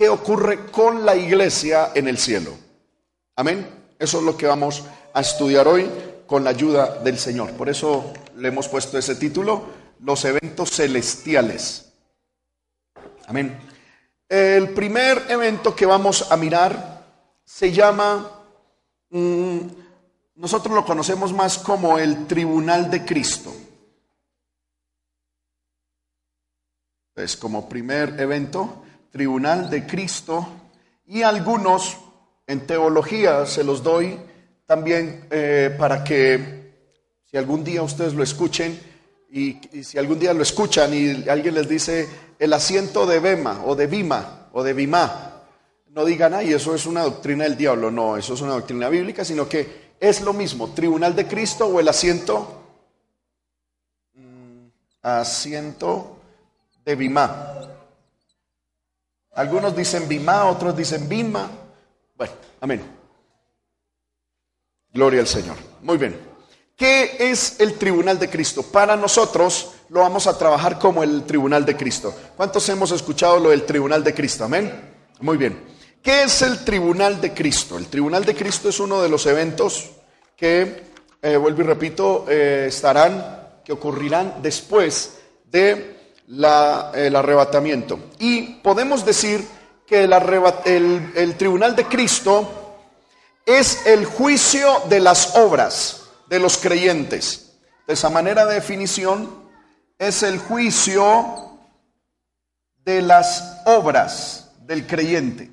qué ocurre con la iglesia en el cielo. Amén. Eso es lo que vamos a estudiar hoy con la ayuda del Señor. Por eso le hemos puesto ese título, los eventos celestiales. Amén. El primer evento que vamos a mirar se llama, mm, nosotros lo conocemos más como el Tribunal de Cristo. Es como primer evento, Tribunal de Cristo, y algunos en teología se los doy también eh, para que si algún día ustedes lo escuchen y, si algún día lo escuchan y alguien les dice el asiento de Bema o de Bima o de Bima, no digan, ay, eso es una doctrina del diablo, no, eso es una doctrina bíblica, sino que es lo mismo, tribunal de Cristo o el asiento, mm, asiento de Bima. Algunos dicen Bima, otros dicen Bima. Bueno, amén. Gloria al Señor. Muy bien. ¿Qué es el tribunal de Cristo? Para nosotros lo vamos a trabajar como el tribunal de Cristo. ¿Cuántos hemos escuchado lo del tribunal de Cristo? Amén. Muy bien. ¿Qué es el tribunal de Cristo? El tribunal de Cristo es uno de los eventos que, eh, vuelvo y repito, eh, estarán, que ocurrirán después de la, el arrebatamiento. Y podemos decir que el, tribunal de Cristo es el juicio de las obras de los creyentes. De esa manera de definición, es el juicio de las obras del creyente.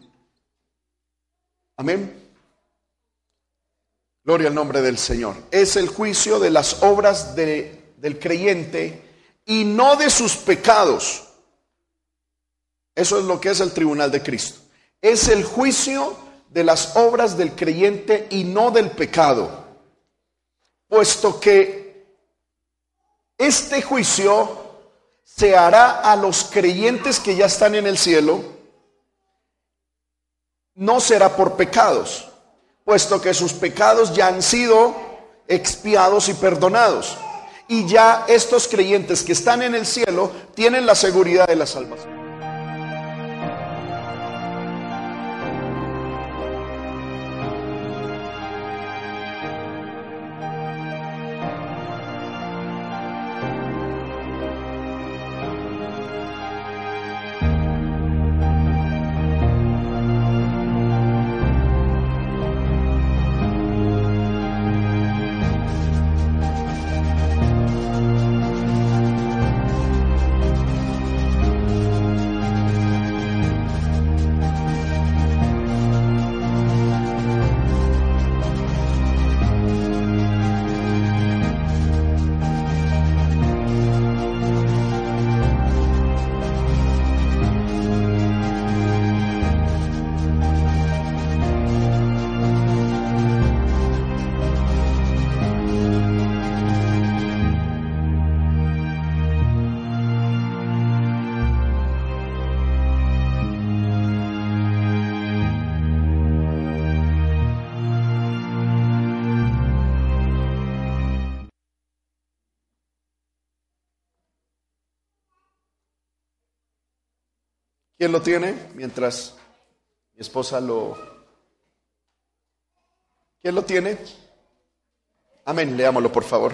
Amén. Gloria al nombre del Señor. Es el juicio de las obras del creyente y no de sus pecados. Eso es lo que es el tribunal de Cristo. Es el juicio de las obras del creyente y no del pecado. Puesto que este juicio se hará a los creyentes que ya están en el cielo, no será por pecados, puesto que sus pecados ya han sido expiados y perdonados. Y ya estos creyentes que están en el cielo tienen la seguridad de la salvación. ¿Quién lo tiene? Mientras mi esposa lo... ¿Quién lo tiene? Amén, leámoslo por favor.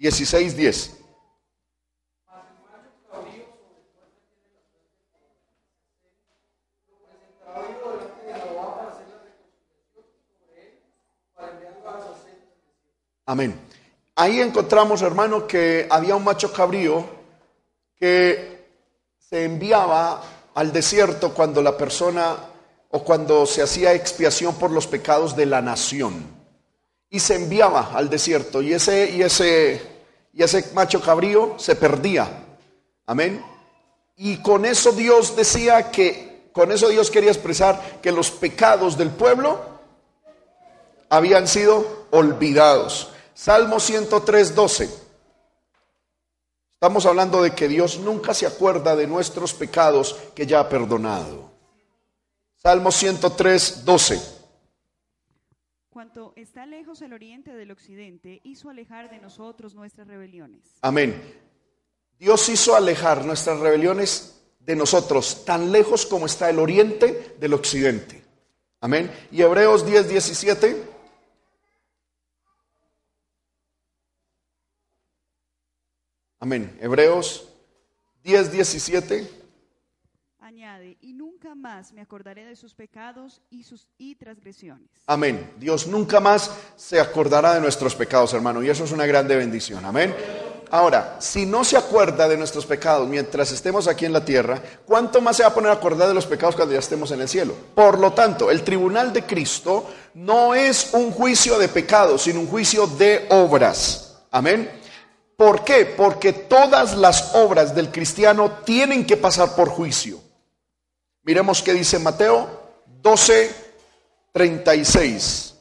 16.10. Amén. Ahí encontramos, hermano, que había un macho cabrío que se enviaba al desierto cuando la persona o cuando se hacía expiación por los pecados de la nación. Y se enviaba al desierto y ese, y ese, y ese macho cabrío se perdía. Amén. Y con eso Dios decía que, con eso Dios quería expresar que los pecados del pueblo habían sido olvidados. Salmo 103, 12. Estamos hablando de que Dios nunca se acuerda de nuestros pecados que ya ha perdonado. Salmo 103, 12. Cuanto está lejos el oriente del occidente, hizo alejar de nosotros nuestras rebeliones. Amén. Dios hizo alejar nuestras rebeliones de nosotros, tan lejos como está el oriente del occidente. Amén. Y Hebreos 10, 17. Amén. Hebreos 10, 17. Añade, y nunca más me acordaré de sus pecados y sus y transgresiones. Amén. Dios nunca más se acordará de nuestros pecados, hermano, y eso es una grande bendición. Amén. Ahora, si no se acuerda de nuestros pecados mientras estemos aquí en la tierra, ¿cuánto más se va a poner a acordar de los pecados cuando ya estemos en el cielo? Por lo tanto, el tribunal de Cristo no es un juicio de pecados, sino un juicio de obras. Amén. ¿Por qué? Porque todas las obras del cristiano tienen que pasar por juicio. Miremos qué dice Mateo 12, 36.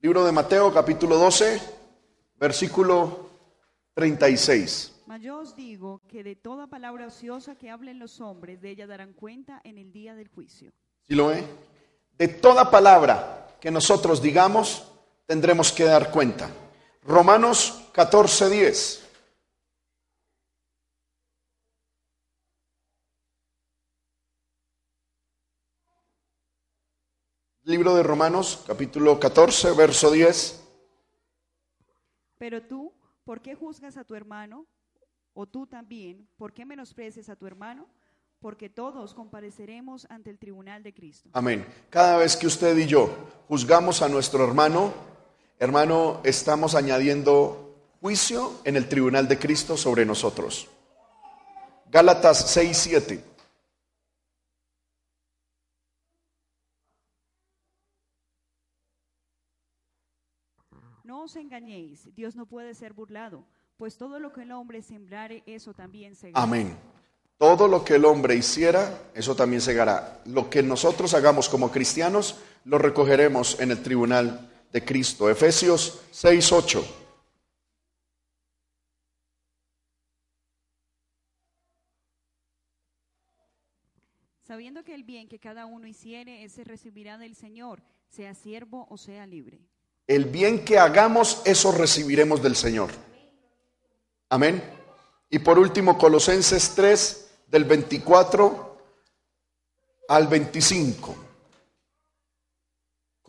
Libro de Mateo, capítulo 12 versículo 36. Mas yo os digo que de toda palabra ociosa que hablen los hombres, de ella darán cuenta en el día del juicio. ¿Sí lo ve? De toda palabra que nosotros digamos, tendremos que dar cuenta. Romanos 14, 10. Libro de Romanos, capítulo 14, verso 10. Pero tú, ¿por qué juzgas a tu hermano? O tú también, ¿por qué menosprecias a tu hermano? Porque todos compareceremos ante el tribunal de Cristo. Amén. Cada vez que usted y yo juzgamos a nuestro hermano, hermano, estamos añadiendo juicio en el tribunal de Cristo sobre nosotros. Gálatas 6, 7. No os engañéis, Dios no puede ser burlado, pues todo lo que el hombre sembrare, eso también segará. Amén. Todo lo que el hombre hiciera, eso también segará. Lo que nosotros hagamos como cristianos, lo recogeremos en el tribunal de Cristo. Efesios 6, 8. Sabiendo que el bien que cada uno hiciere, ese recibirá del Señor, sea siervo o sea libre. El bien que hagamos, eso recibiremos del Señor. Amén. Y por último, Colosenses 3, del 24 al 25.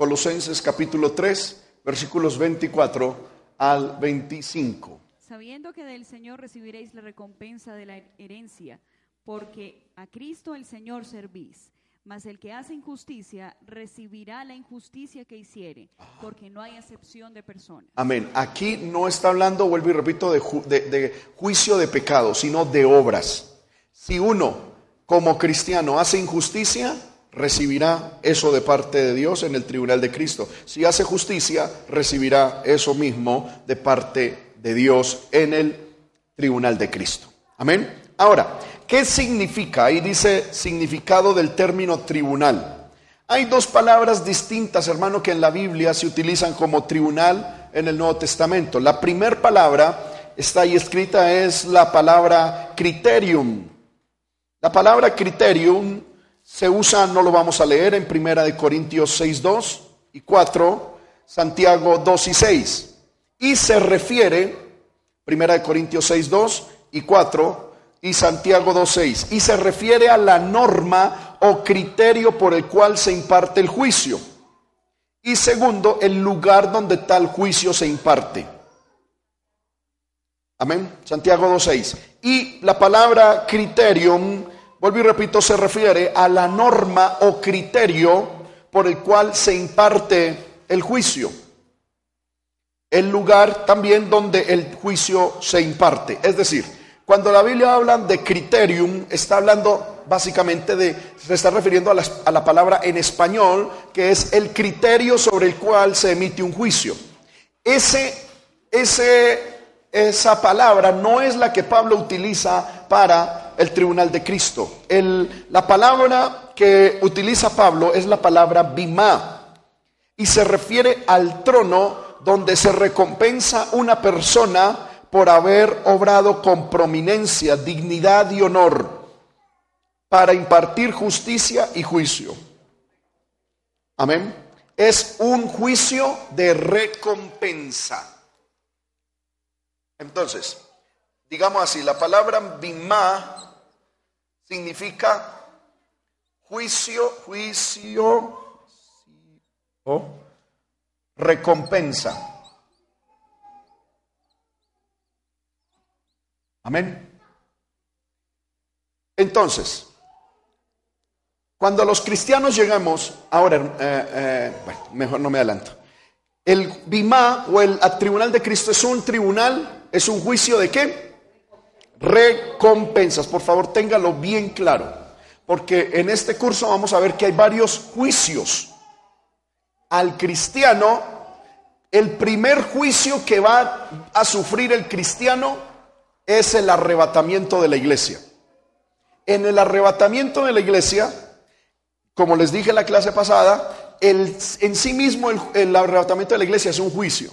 Colosenses capítulo 3, versículos 24 al 25. Sabiendo que del Señor recibiréis la recompensa de la herencia, porque a Cristo el Señor servís mas el que hace injusticia recibirá la injusticia que hiciere, porque no hay acepción de personas. Amén. Aquí no está hablando, vuelvo y repito, de, de, juicio de pecado, sino de obras. Si uno, como cristiano, hace injusticia, recibirá eso de parte de Dios en el tribunal de Cristo. Si hace justicia, recibirá eso mismo de parte de Dios en el tribunal de Cristo. Amén. Ahora, ¿Qué significa? Ahí dice significado del término tribunal. Hay dos palabras distintas, hermano, que en la Biblia se utilizan como tribunal en el Nuevo Testamento. La primera palabra está ahí escrita es la palabra criterium. La palabra criterium se usa, no lo vamos a leer, en Primera de Corintios 6, 2 y 4, Santiago 2 y 6. Y se refiere, Primera de Corintios 6, 2 y 4, y Santiago 2.6. Y se refiere a la norma o criterio por el cual se imparte el juicio. Y segundo, el lugar donde tal juicio se imparte. Amén. Santiago 2.6. Y la palabra criterium, vuelvo y repito, se refiere a la norma o criterio por el cual se imparte el juicio. El lugar también donde el juicio se imparte. Es decir, cuando la Biblia habla de criterium, está hablando básicamente de, se está refiriendo a la, a la palabra en español, que es el criterio sobre el cual se emite un juicio. Ese, ese, esa palabra no es la que Pablo utiliza para el tribunal de Cristo. El, la palabra que utiliza Pablo es la palabra bimá y se refiere al trono donde se recompensa una persona por haber obrado con prominencia, dignidad y honor para impartir justicia y juicio. Amén. Es un juicio de recompensa. Entonces, digamos así, la palabra bimá significa juicio, juicio o recompensa. Amén. Entonces, cuando los cristianos llegamos, ahora, eh, eh, bueno, mejor no me adelanto. El Bimá o el Tribunal de Cristo es un tribunal, es un juicio de qué? Recompensas. Por favor, téngalo bien claro. Porque en este curso vamos a ver que hay varios juicios. Al cristiano, el primer juicio que va a sufrir el cristiano es el arrebatamiento de la iglesia. En el arrebatamiento de la iglesia, como les dije en la clase pasada, el, en sí mismo el, arrebatamiento de la iglesia es un juicio.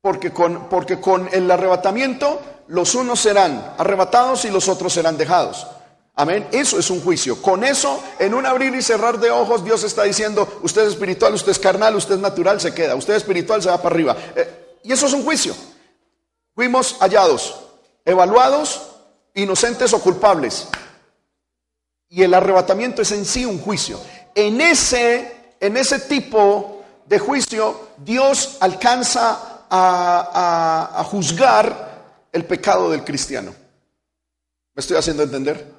Porque con, porque con el arrebatamiento los unos serán arrebatados y los otros serán dejados. Amén. Eso es un juicio. Con eso, en un abrir y cerrar de ojos, Dios está diciendo, usted es espiritual, usted es carnal, usted es natural, se queda. Usted es espiritual, se va para arriba. Eh, y eso es un juicio. Fuimos hallados, evaluados, inocentes o culpables. Y el arrebatamiento es en sí un juicio. En ese, en ese tipo de juicio, Dios alcanza a, juzgar el pecado del cristiano. ¿Me estoy haciendo entender?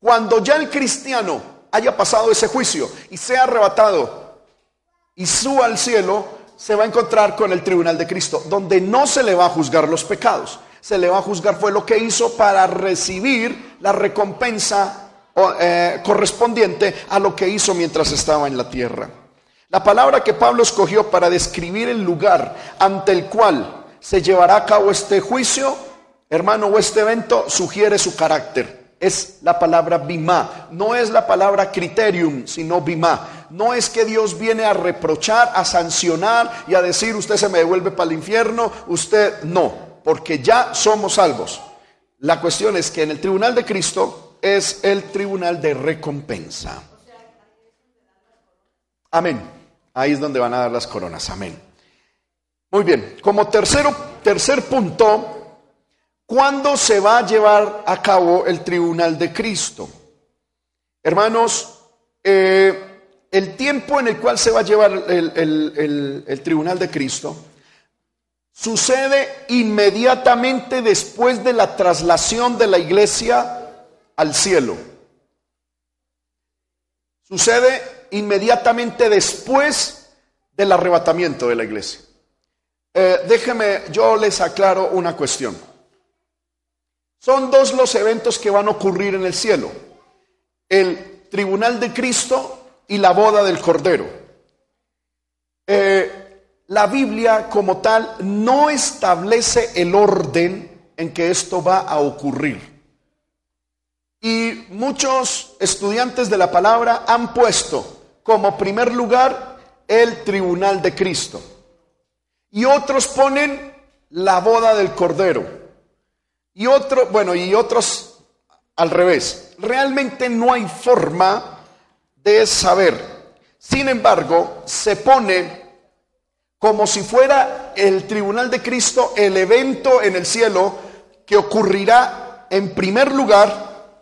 Cuando ya el cristiano haya pasado ese juicio y sea arrebatado y suba al cielo, se va a encontrar con el tribunal de Cristo, donde no se le va a juzgar los pecados, se le va a juzgar fue lo que hizo para recibir la recompensa eh, correspondiente a lo que hizo mientras estaba en la tierra. La palabra que Pablo escogió para describir el lugar ante el cual se llevará a cabo este juicio, hermano, o este evento, sugiere su carácter. Es la palabra bimá, no es la palabra criterium, sino bimá. No es que Dios viene a reprochar, a sancionar y a decir usted se me devuelve para el infierno, usted no, porque ya somos salvos. La cuestión es que en el tribunal de Cristo es el tribunal de recompensa. Amén. Ahí es donde van a dar las coronas. Amén. Muy bien. Como tercero, tercer punto, ¿cuándo se va a llevar a cabo el tribunal de Cristo? Hermanos, eh, el tiempo en el cual se va a llevar el, el tribunal de Cristo sucede inmediatamente después de la traslación de la iglesia al cielo. Sucede inmediatamente después del arrebatamiento de la iglesia. Eh, déjeme, yo les aclaro una cuestión. Son dos los eventos que van a ocurrir en el cielo. El tribunal de Cristo y la boda del Cordero. Eh, la Biblia como tal no establece el orden en que esto va a ocurrir. Y muchos estudiantes de la palabra han puesto como primer lugar el tribunal de Cristo. Y otros ponen la boda del Cordero. Y otro, bueno, y otros al revés. Realmente no hay forma de saber. Sin embargo, se pone como si fuera el tribunal de Cristo el evento en el cielo que ocurrirá en primer lugar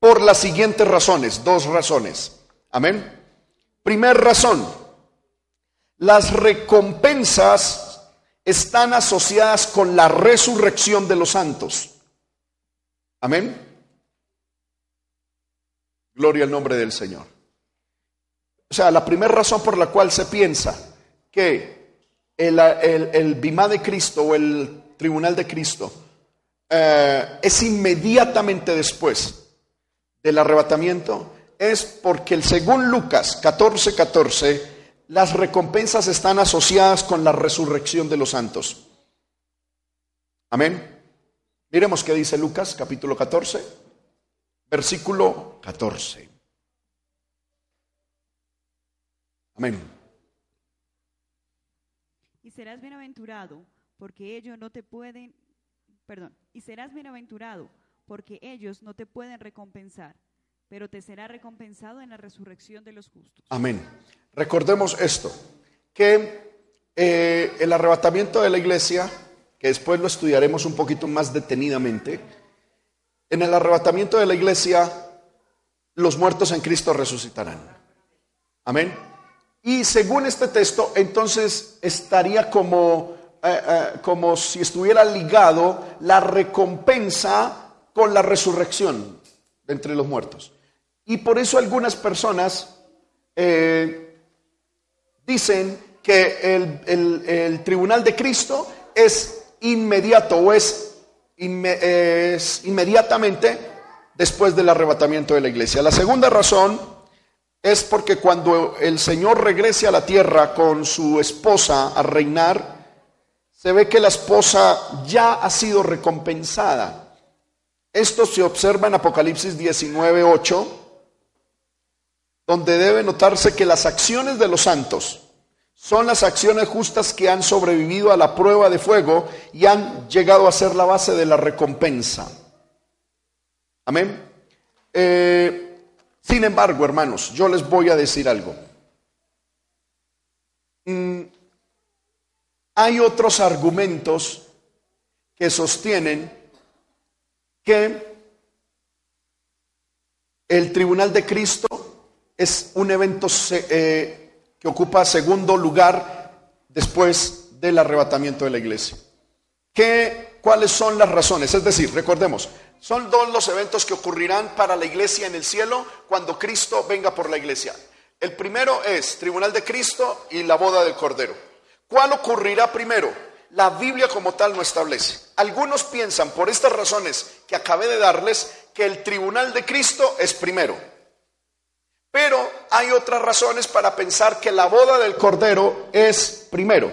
por las siguientes razones, dos razones. Amén. Primer razón, las recompensas están asociadas con la resurrección de los santos. Amén. Gloria al nombre del Señor. O sea, la primera razón por la cual se piensa que el, el, Bimá de Cristo o el Tribunal de Cristo eh, es inmediatamente después del arrebatamiento es porque según Lucas 14, 14, las recompensas están asociadas con la resurrección de los santos. Amén. Miremos qué dice Lucas capítulo 14, versículo 14. Amén. Y serás bienaventurado porque ellos no te pueden, perdón, y serás bienaventurado porque ellos no te pueden recompensar, pero te será recompensado en la resurrección de los justos. Amén. Recordemos esto, que eh, el arrebatamiento de la iglesia, que después lo estudiaremos un poquito más detenidamente, en el arrebatamiento de la iglesia, los muertos en Cristo resucitarán. Amén. Y según este texto, entonces estaría como, eh, eh, como si estuviera ligado la recompensa con la resurrección entre los muertos. Y por eso algunas personas eh, dicen que el, tribunal de Cristo es inmediato o es, es inmediatamente después del arrebatamiento de la iglesia. La segunda razón es porque cuando el Señor regrese a la tierra con su esposa a reinar, se ve que la esposa ya ha sido recompensada. Esto se observa en Apocalipsis 19, 8, donde debe notarse que las acciones de los santos son las acciones justas que han sobrevivido a la prueba de fuego y han llegado a ser la base de la recompensa. Amén. Eh, sin embargo, hermanos, yo les voy a decir algo. Mm, hay otros argumentos que sostienen que el tribunal de Cristo es un evento eh, que ocupa segundo lugar después del arrebatamiento de la iglesia. ¿Qué, ¿Cuáles son las razones? Es decir, recordemos, son dos los eventos que ocurrirán para la iglesia en el cielo cuando Cristo venga por la iglesia. El primero es Tribunal de Cristo y la boda del Cordero. ¿Cuál ocurrirá primero? La Biblia como tal no establece. Algunos piensan, por estas razones que acabé de darles, que el Tribunal de Cristo es primero. Pero hay otras razones para pensar que la boda del Cordero es primero.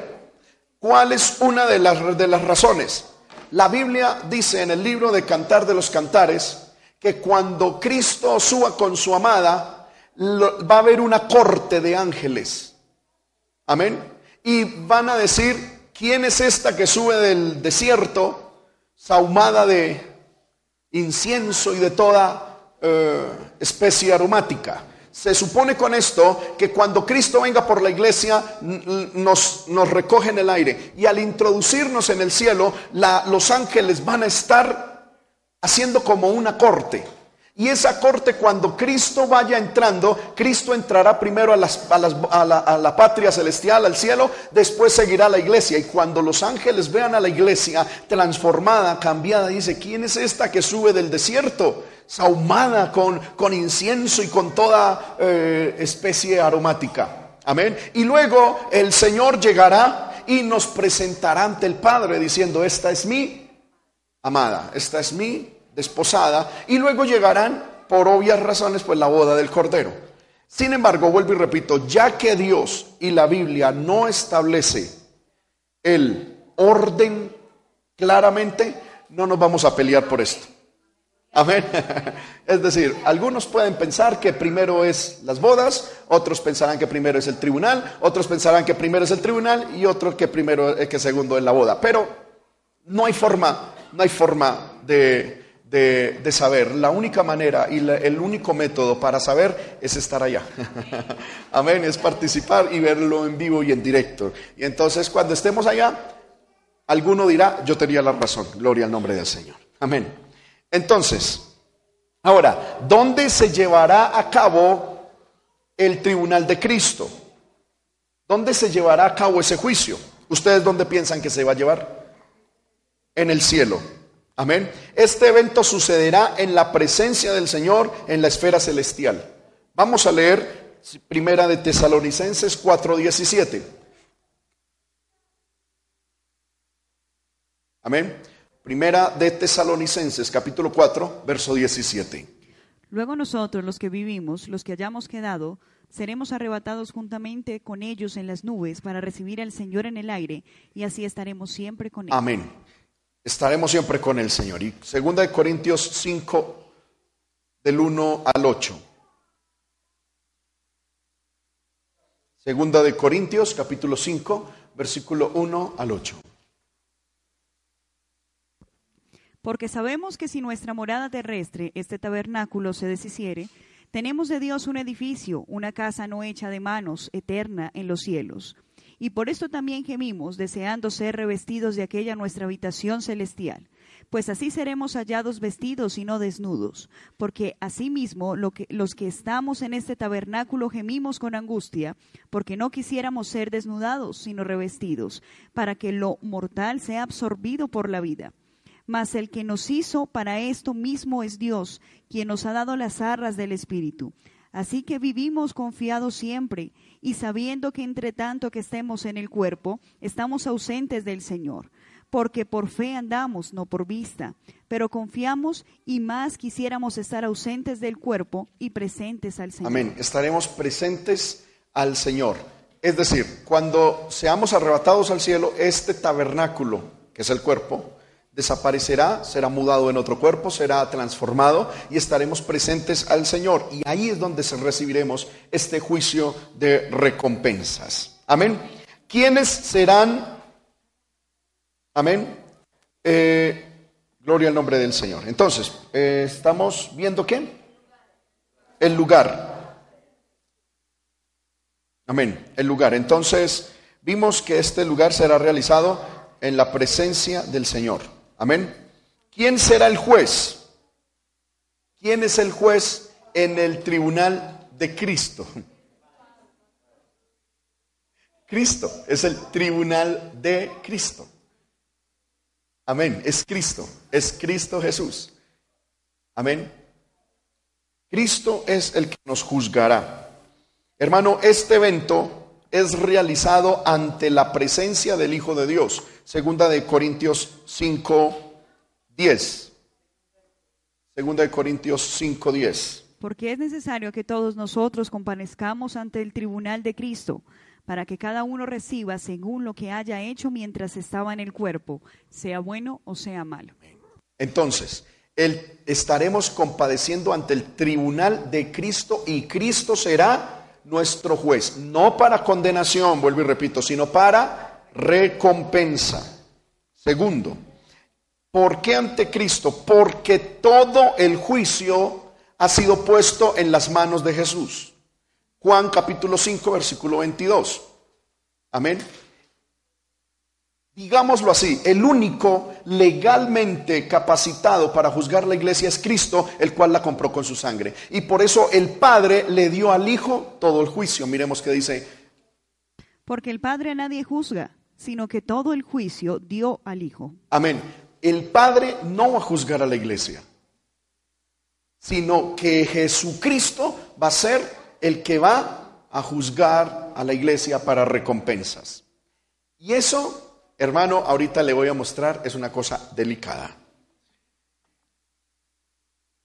¿Cuál es una de las, de las razones? La Biblia dice en el libro de Cantar de los Cantares que cuando Cristo suba con su amada, va a haber una corte de ángeles. Amén. Y van a decir, ¿quién es esta que sube del desierto, sahumada de incienso y de toda eh, especie aromática? Se supone con esto que cuando Cristo venga por la iglesia nos, nos recoge en el aire y al introducirnos en el cielo, los ángeles van a estar haciendo como una corte. Y esa corte cuando Cristo vaya entrando, Cristo entrará primero a, a, la, a, la, patria celestial, al cielo, después seguirá la iglesia. Y cuando los ángeles vean a la iglesia transformada, cambiada, dice, ¿quién es esta que sube del desierto? Sahumada con, con incienso y con toda eh, especie aromática. Amén. Y luego el Señor llegará y nos presentará ante el Padre diciendo, esta es mi amada, esta es mi desposada. Y luego llegarán, por obvias razones, pues la boda del Cordero. Sin embargo, vuelvo y repito, ya que Dios y la Biblia no establece el orden claramente, no nos vamos a pelear por esto. Amén. Es decir, algunos pueden pensar que primero es las bodas, otros pensarán que primero es el tribunal, otros pensarán que primero es el tribunal y otros que primero que segundo es la boda. Pero no hay forma, no hay forma de, de, saber. La única manera y el único método para saber es estar allá. Amén. Es participar y verlo en vivo y en directo. Y entonces cuando estemos allá, alguno dirá, yo tenía la razón. Gloria al nombre del Señor. Amén. Entonces, ahora, ¿dónde se llevará a cabo el tribunal de Cristo? ¿Dónde se llevará a cabo ese juicio? ¿Ustedes dónde piensan que se va a llevar? En el cielo. Amén. Este evento sucederá en la presencia del Señor en la esfera celestial. Vamos a leer Primera de Tesalonicenses 4:17. Amén. Primera de Tesalonicenses, capítulo 4, verso 17. Luego nosotros, los que vivimos, los que hayamos quedado, seremos arrebatados juntamente con ellos en las nubes para recibir al Señor en el aire y así estaremos siempre con él. Amén. Estaremos siempre con el Señor. Y segunda de Corintios 5 del 1 al 8. Segunda de Corintios capítulo 5, versículo 1 al 8. Porque sabemos que si nuestra morada terrestre, este tabernáculo, se deshiciere, tenemos de Dios un edificio, una casa no hecha de manos, eterna en los cielos. Y por esto también gemimos, deseando ser revestidos de aquella nuestra habitación celestial. Pues así seremos hallados vestidos y no desnudos, porque asimismo lo los que estamos en este tabernáculo gemimos con angustia, porque no quisiéramos ser desnudados, sino revestidos, para que lo mortal sea absorbido por la vida. Mas el que nos hizo para esto mismo es Dios, quien nos ha dado las arras del Espíritu. Así que vivimos confiados siempre y sabiendo que entre tanto que estemos en el cuerpo, estamos ausentes del Señor porque por fe andamos, no por vista, pero confiamos y más quisiéramos estar ausentes del cuerpo y presentes al Señor. Amén. Estaremos presentes al Señor. Es decir, cuando seamos arrebatados al cielo, este tabernáculo, que es el cuerpo, desaparecerá, será mudado en otro cuerpo, será transformado y estaremos presentes al Señor. Y ahí es donde recibiremos este juicio de recompensas. Amén. ¿Quiénes serán Amén. Eh, gloria al nombre del Señor. Entonces, eh, estamos viendo qué? El lugar. Amén. El lugar. Entonces, vimos que este lugar será realizado en la presencia del Señor. Amén. ¿Quién será el juez? ¿Quién es el juez en el tribunal de Cristo? Cristo es el tribunal de Cristo. Amén. Es Cristo. Es Cristo Jesús. Amén. Cristo es el que nos juzgará. Hermano, este evento es realizado ante la presencia del Hijo de Dios. Segunda de Corintios 5, 10. Segunda de Corintios 5, 10. Porque es necesario que todos nosotros comparezcamos ante el tribunal de Cristo para que cada uno reciba según lo que haya hecho mientras estaba en el cuerpo, sea bueno o sea malo. Entonces, estaremos compadeciendo ante el tribunal de Cristo y Cristo será nuestro juez, no para condenación, vuelvo y repito, sino para recompensa. Segundo, ¿por qué ante Cristo? Porque todo el juicio ha sido puesto en las manos de Jesús. Juan capítulo 5, versículo 22. Amén. Digámoslo así, el único legalmente capacitado para juzgar la iglesia es Cristo, el cual la compró con su sangre. Y por eso el Padre le dio al Hijo todo el juicio. Miremos qué dice. Porque el Padre a nadie juzga, sino que todo el juicio dio al Hijo. Amén. El Padre no va a juzgar a la iglesia, sino que Jesucristo va a ser el que va a juzgar a la iglesia para recompensas. Y eso, hermano, ahorita le voy a mostrar, es una cosa delicada.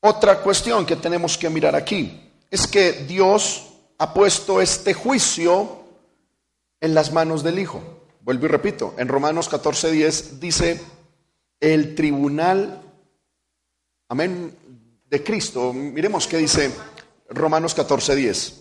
Otra cuestión que tenemos que mirar aquí es que Dios ha puesto este juicio en las manos del Hijo. Vuelvo y repito, en Romanos 14:10 dice, el tribunal, amén, de Cristo. Miremos qué dice Romanos 14, 10.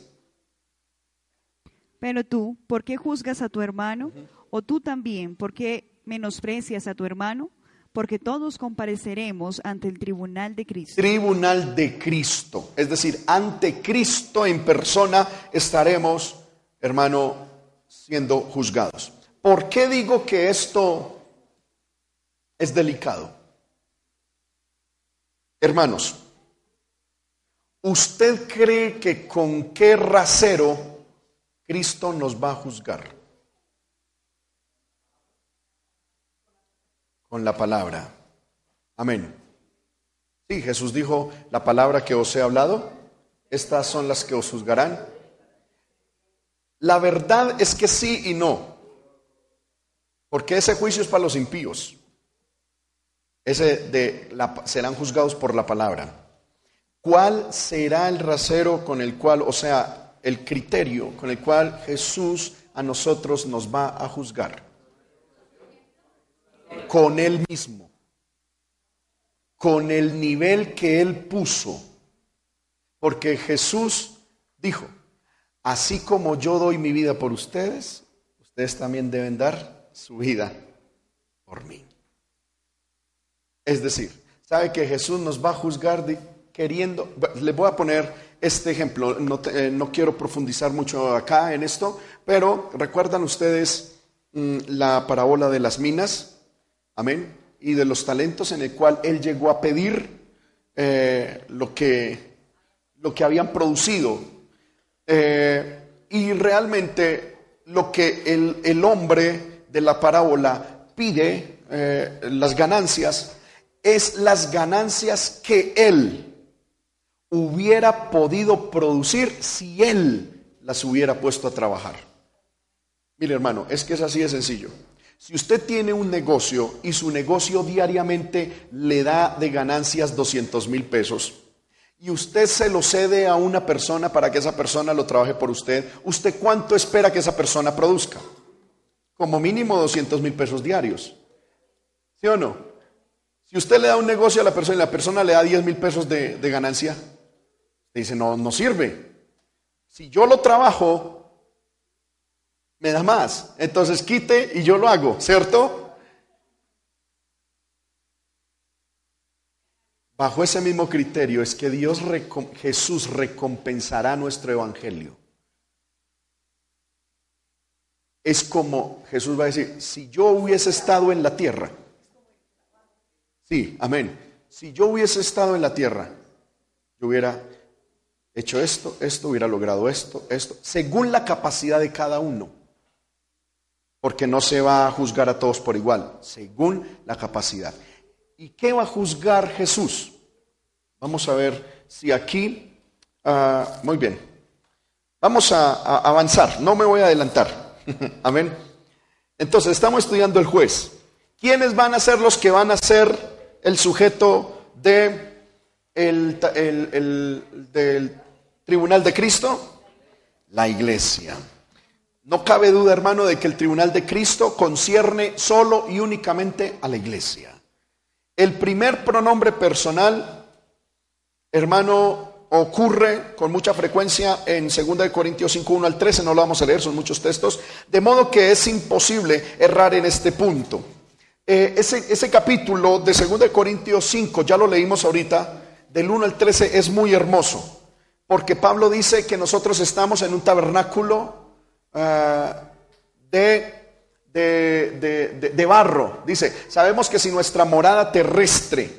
Pero tú, ¿por qué juzgas a tu hermano? ¿O tú también, por qué menosprecias a tu hermano? Porque todos compareceremos ante el tribunal de Cristo. Tribunal de Cristo. Es decir, ante Cristo en persona estaremos, hermano, siendo juzgados. ¿Por qué digo que esto es delicado? Hermanos, ¿Usted cree que con qué rasero Cristo nos va a juzgar? Con la palabra. Amén. Sí, Jesús dijo, la palabra que os he hablado, estas son las que os juzgarán. La verdad es que sí y no, porque ese juicio es para los impíos. Ese de la, serán juzgados por la palabra. ¿Cuál será el rasero con el cual, o sea, el criterio con el cual Jesús a nosotros nos va a juzgar? Con Él mismo, con el nivel que Él puso. Porque Jesús dijo, así como yo doy mi vida por ustedes, ustedes también deben dar su vida por mí. Es decir, ¿sabe que Jesús nos va a juzgar queriendo, les voy a poner este ejemplo. No, te- eh, no quiero profundizar mucho acá en esto, pero recuerdan ustedes mm, la parábola de las minas, amén, y de los talentos en el cual él llegó a pedir eh, lo, que, lo que habían producido. Eh, y realmente lo que el, el hombre de la parábola pide, eh, las ganancias, es las ganancias que él hubiera podido producir si él las hubiera puesto a trabajar. Mire hermano, es que es así de sencillo. Si usted tiene un negocio y su negocio diariamente le da de ganancias 200 mil pesos y usted se lo cede a una persona para que esa persona lo trabaje por usted, ¿usted cuánto espera que esa persona produzca? Como mínimo 200 mil pesos diarios. ¿Sí o no? Si usted le da un negocio a la persona y la persona le da 10 mil pesos de, ganancia, dice, no, no sirve. Si yo lo trabajo, me da más. Entonces quite y yo lo hago, ¿cierto? Bajo ese mismo criterio es que Dios, Jesús recompensará nuestro evangelio. Es como Jesús va a decir, si yo hubiese estado en la tierra, sí, amén, si yo hubiese estado en la tierra, yo hubiera hecho esto, esto, hubiera logrado esto, esto, según la capacidad de cada uno porque no se va a juzgar a todos por igual, según la capacidad. ¿Y qué va a juzgar Jesús? Vamos a ver si aquí, ah, muy bien, vamos a, avanzar, no me voy a adelantar, amén. Entonces, estamos estudiando el juez. ¿Quiénes van a ser los que van a ser el sujeto de el- el- del tribunal de Cristo? La iglesia. No cabe duda, hermano, de que el tribunal de Cristo concierne solo y únicamente a la iglesia. El primer pronombre personal, hermano, ocurre con mucha frecuencia en 2 de Corintios 5, 1 al 13, no lo vamos a leer, son muchos textos, de modo que es imposible errar en este punto. Eh, ese, ese capítulo de 2 de Corintios 5, ya lo leímos ahorita, del 1 al 13, es muy hermoso, porque Pablo dice que nosotros estamos en un tabernáculo de, de, de- de- de barro. Dice, sabemos que si nuestra morada terrestre,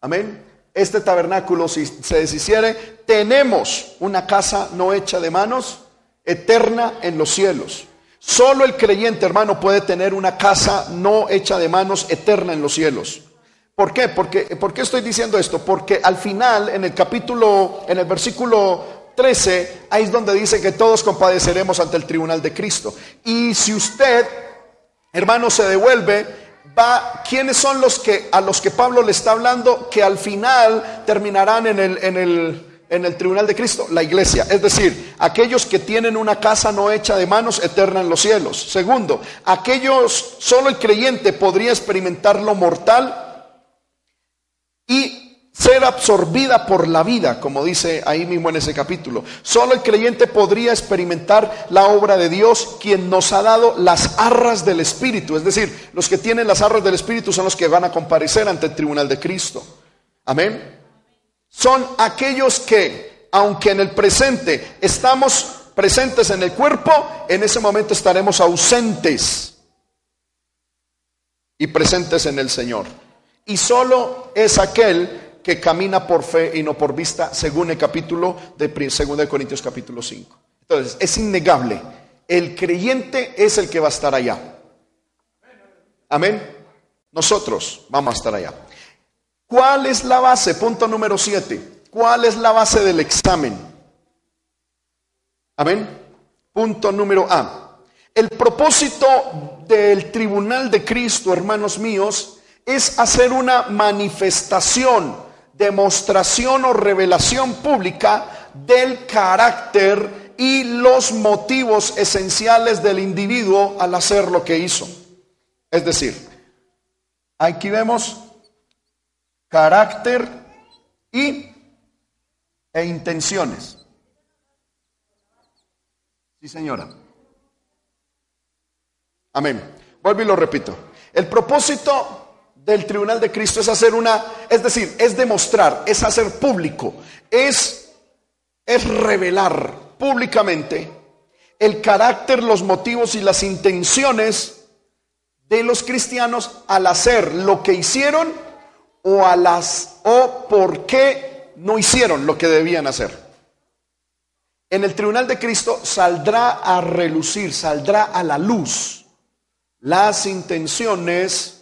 amén, este tabernáculo si se deshiciere, tenemos una casa no hecha de manos, eterna en los cielos. Solo el creyente, hermano, puede tener una casa no hecha de manos, eterna en los cielos. ¿Por qué? Porque, ¿Por qué estoy diciendo esto? Porque al final, en el capítulo, en el versículo 13, ahí es donde dice que todos compadeceremos ante el tribunal de Cristo. Y si usted, hermano, se devuelve, va, ¿quiénes son los que, a los que Pablo le está hablando, que al final terminarán en el, en el, en el tribunal de Cristo? La iglesia. Es decir, aquellos que tienen una casa no hecha de manos, eterna en los cielos. Segundo, aquellos, solo el creyente podría experimentar lo mortal y ser absorbida por la vida, como dice ahí mismo en ese capítulo. Solo el creyente podría experimentar la obra de Dios, quien nos ha dado las arras del Espíritu. Es decir, los que tienen las arras del Espíritu son los que van a comparecer ante el tribunal de Cristo. Amén. Son aquellos que, aunque en el presente estamos presentes en el cuerpo, en ese momento estaremos ausentes y presentes en el Señor. Y solo es aquel que camina por fe y no por vista, según el capítulo de 2 de Corintios capítulo 5. Entonces, es innegable, el creyente es el que va a estar allá. Amén. Nosotros vamos a estar allá. ¿Cuál es la base? Punto número 7. ¿Cuál es la base del examen? Amén. Punto número A. El propósito del tribunal de Cristo, hermanos míos, es hacer una manifestación, demostración o revelación pública del carácter y los motivos esenciales del individuo al hacer lo que hizo. Es decir, aquí vemos carácter y, e intenciones. Sí, señora. Amén. Vuelvo y lo repito. El propósito del tribunal de Cristo es hacer una, es decir, es demostrar, es hacer público, es es revelar públicamente el carácter, los motivos y las intenciones de los cristianos al hacer lo que hicieron o a las o por qué no hicieron lo que debían hacer. En el tribunal de Cristo saldrá a relucir, saldrá a la luz las intenciones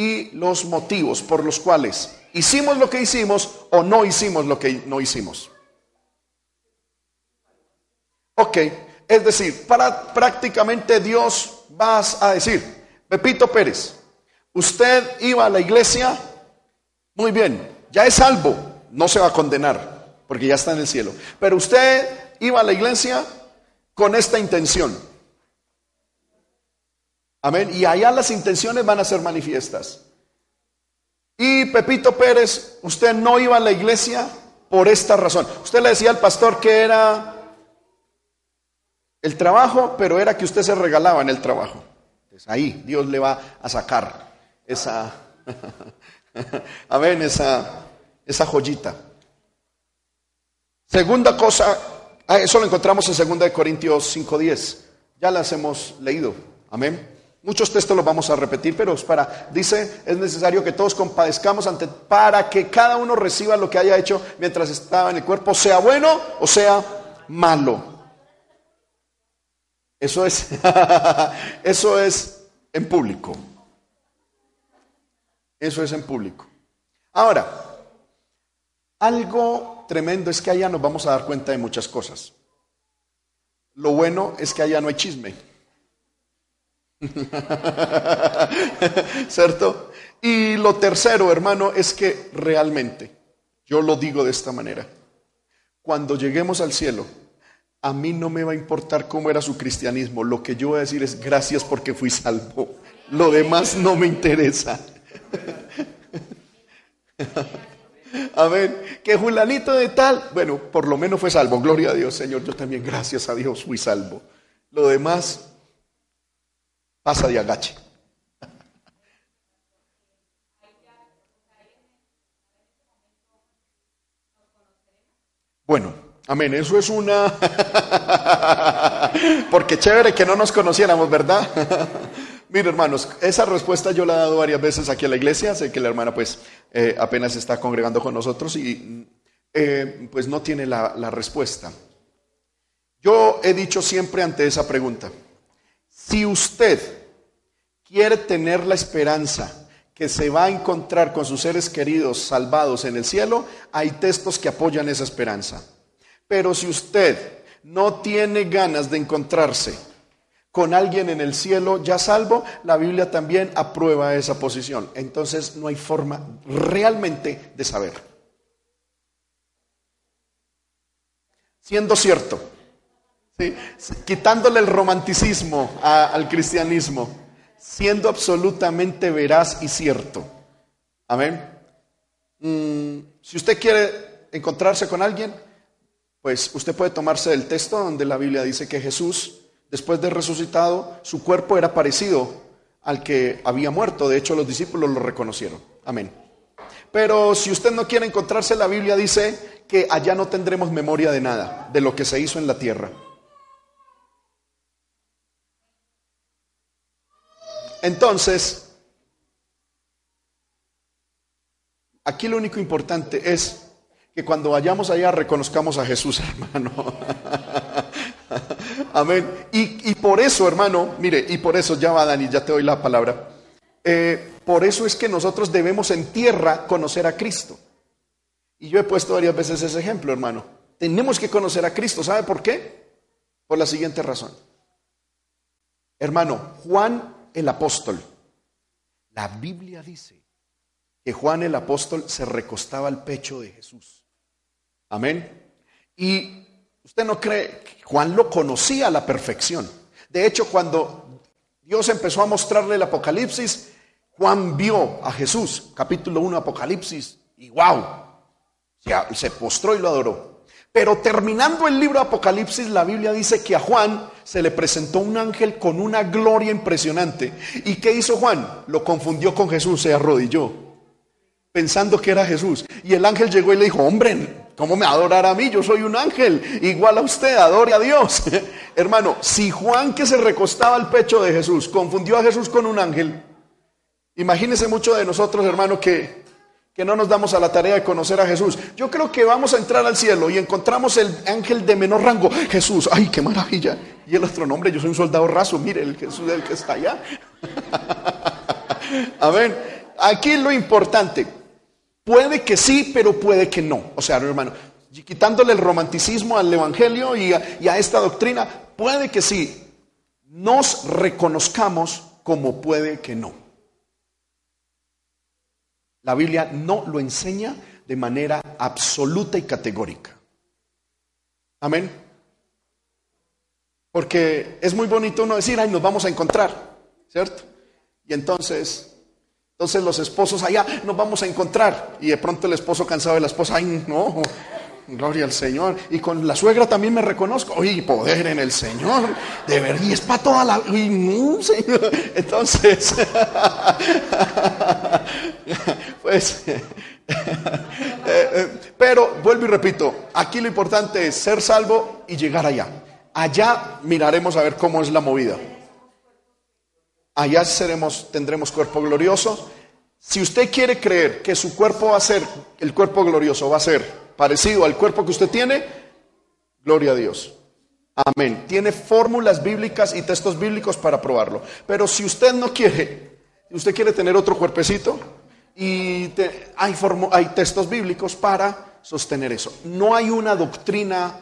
y los motivos por los cuales hicimos lo que hicimos o no hicimos lo que no hicimos. Ok, es decir, para prácticamente Dios vas a decir, Pepito Pérez, usted iba a la iglesia, muy bien, ya es salvo, no se va a condenar, porque ya está en el cielo. Pero usted iba a la iglesia con esta intención. Amén. Y allá las intenciones van a ser manifiestas. Y Pepito Pérez, usted no iba a la iglesia por esta razón. Usted le decía al pastor que era el trabajo, pero era que usted se regalaba en el trabajo. Pues ahí Dios le va a sacar esa, amén, esa, esa joyita. Segunda cosa, ah, eso lo encontramos en 2 Corintios 5.10. Ya las hemos leído. Amén. Muchos textos los vamos a repetir, pero para, dice, es necesario que todos compadezcamos ante, para que cada uno reciba lo que haya hecho mientras estaba en el cuerpo, sea bueno o sea malo. Eso es, eso es en público. Eso es en público. Ahora, algo tremendo es que allá nos vamos a dar cuenta de muchas cosas. Lo bueno es que allá no hay chisme. ¿Cierto? Y lo tercero, hermano, es que realmente, yo lo digo de esta manera, cuando lleguemos al cielo, a mí no me va a importar cómo era su cristianismo, lo que yo voy a decir es gracias porque fui salvo, lo demás no me interesa. Amén. Que Julanito de tal, bueno, por lo menos fue salvo. Gloria a Dios, Señor. Yo también, gracias a Dios, fui salvo. Lo demás pasa de agache. Bueno, amén, eso es una... Porque chévere que no nos conociéramos, ¿verdad? Mire, hermanos, esa respuesta yo la he dado varias veces aquí a la iglesia. Sé que la hermana, pues, eh, apenas está congregando con nosotros y, eh, pues, no tiene la, la respuesta. Yo he dicho siempre ante esa pregunta: si usted quiere tener la esperanza que se va a encontrar con sus seres queridos salvados en el cielo, hay textos que apoyan esa esperanza. Pero si usted no tiene ganas de encontrarse con alguien en el cielo ya salvo, la Biblia también aprueba esa posición. Entonces no hay forma realmente de saber. Siendo cierto, quitándole el romanticismo al cristianismo, siendo absolutamente veraz y cierto. Amén. Mm, si usted quiere encontrarse con alguien, pues usted puede tomarse el texto donde la Biblia dice que Jesús después de resucitado, su cuerpo era parecido al que había muerto. De hecho, los discípulos lo reconocieron. Amén. Pero si usted no quiere encontrarse, la Biblia dice que allá no tendremos memoria de nada, de lo que se hizo en la tierra. Entonces, aquí lo único importante es que cuando vayamos allá reconozcamos a Jesús, hermano. Amén. Y, por eso, hermano, mire, y por eso, ya va Dani, ya te doy la palabra. Eh, por eso es que nosotros debemos en tierra conocer a Cristo. Y yo he puesto varias veces ese ejemplo, hermano. Tenemos que conocer a Cristo. ¿Sabe por qué? Por la siguiente razón. Hermano, Juan el apóstol. La Biblia dice que Juan el apóstol se recostaba al pecho de Jesús. Amén. Y usted no cree Juan lo conocía a la perfección. De hecho, cuando Dios empezó a mostrarle el Apocalipsis, Juan vio a Jesús, capítulo 1 Apocalipsis, y wow, se postró y lo adoró. Pero terminando el libro Apocalipsis, la Biblia dice que a Juan se le presentó un ángel con una gloria impresionante. ¿Y qué hizo Juan? Lo confundió con Jesús, se arrodilló. pensando que era Jesús. Y el ángel llegó y le dijo, hombre, ¿cómo me adorar a mí? Yo soy un ángel, igual a usted, adore a Dios. Hermano, si Juan que se recostaba al pecho de Jesús confundió a Jesús con un ángel, imagínese mucho de nosotros, hermano, que, que no nos damos a la tarea de conocer a Jesús. Yo creo que vamos a entrar al cielo y encontramos el ángel de menor rango, Jesús, ay, qué maravilla. Y el otro nombre, yo soy un soldado raso, mire, el Jesús del que está allá. Amén. Aquí lo importante, Puede que sí, pero puede que no. O sea, hermano, quitándole el romanticismo al Evangelio y a, esta doctrina, puede que sí. Nos reconozcamos como puede que no. La Biblia no lo enseña de manera absoluta y categórica. Amén. Porque es muy bonito uno decir, ay, nos vamos a encontrar, ¿cierto? Y entonces entonces los esposos allá nos vamos a encontrar. Y de pronto el esposo cansado de la esposa, ay no, gloria al Señor. Y con la suegra también me reconozco, oye, poder en el Señor, de verdad, y es para toda la... Señor. Entonces, pues, eh, eh, pero vuelvo y repito, aquí lo importante es ser salvo y llegar allá. Allá miraremos a ver cómo es la movida. Allá seremos, tendremos cuerpo glorioso. Si usted quiere creer que su cuerpo va a ser, el cuerpo glorioso va a ser parecido al cuerpo que usted tiene, gloria a Dios. Amén. Tiene fórmulas bíblicas y textos bíblicos para probarlo. Pero si usted no quiere, usted quiere tener otro cuerpecito, y hay, hay, textos bíblicos para sostener eso. No hay una doctrina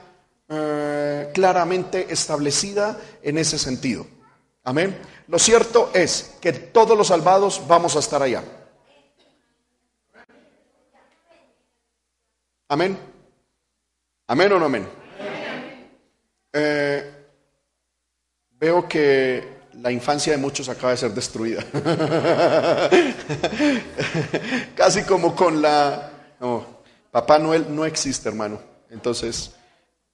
eh, claramente establecida en ese sentido. Amén. Lo cierto es que todos los salvados vamos a estar allá. Amén. Amén o no amén. Eh, veo que la infancia de muchos acaba de ser destruida. Casi como con la... Papá Noel no existe, hermano. Entonces,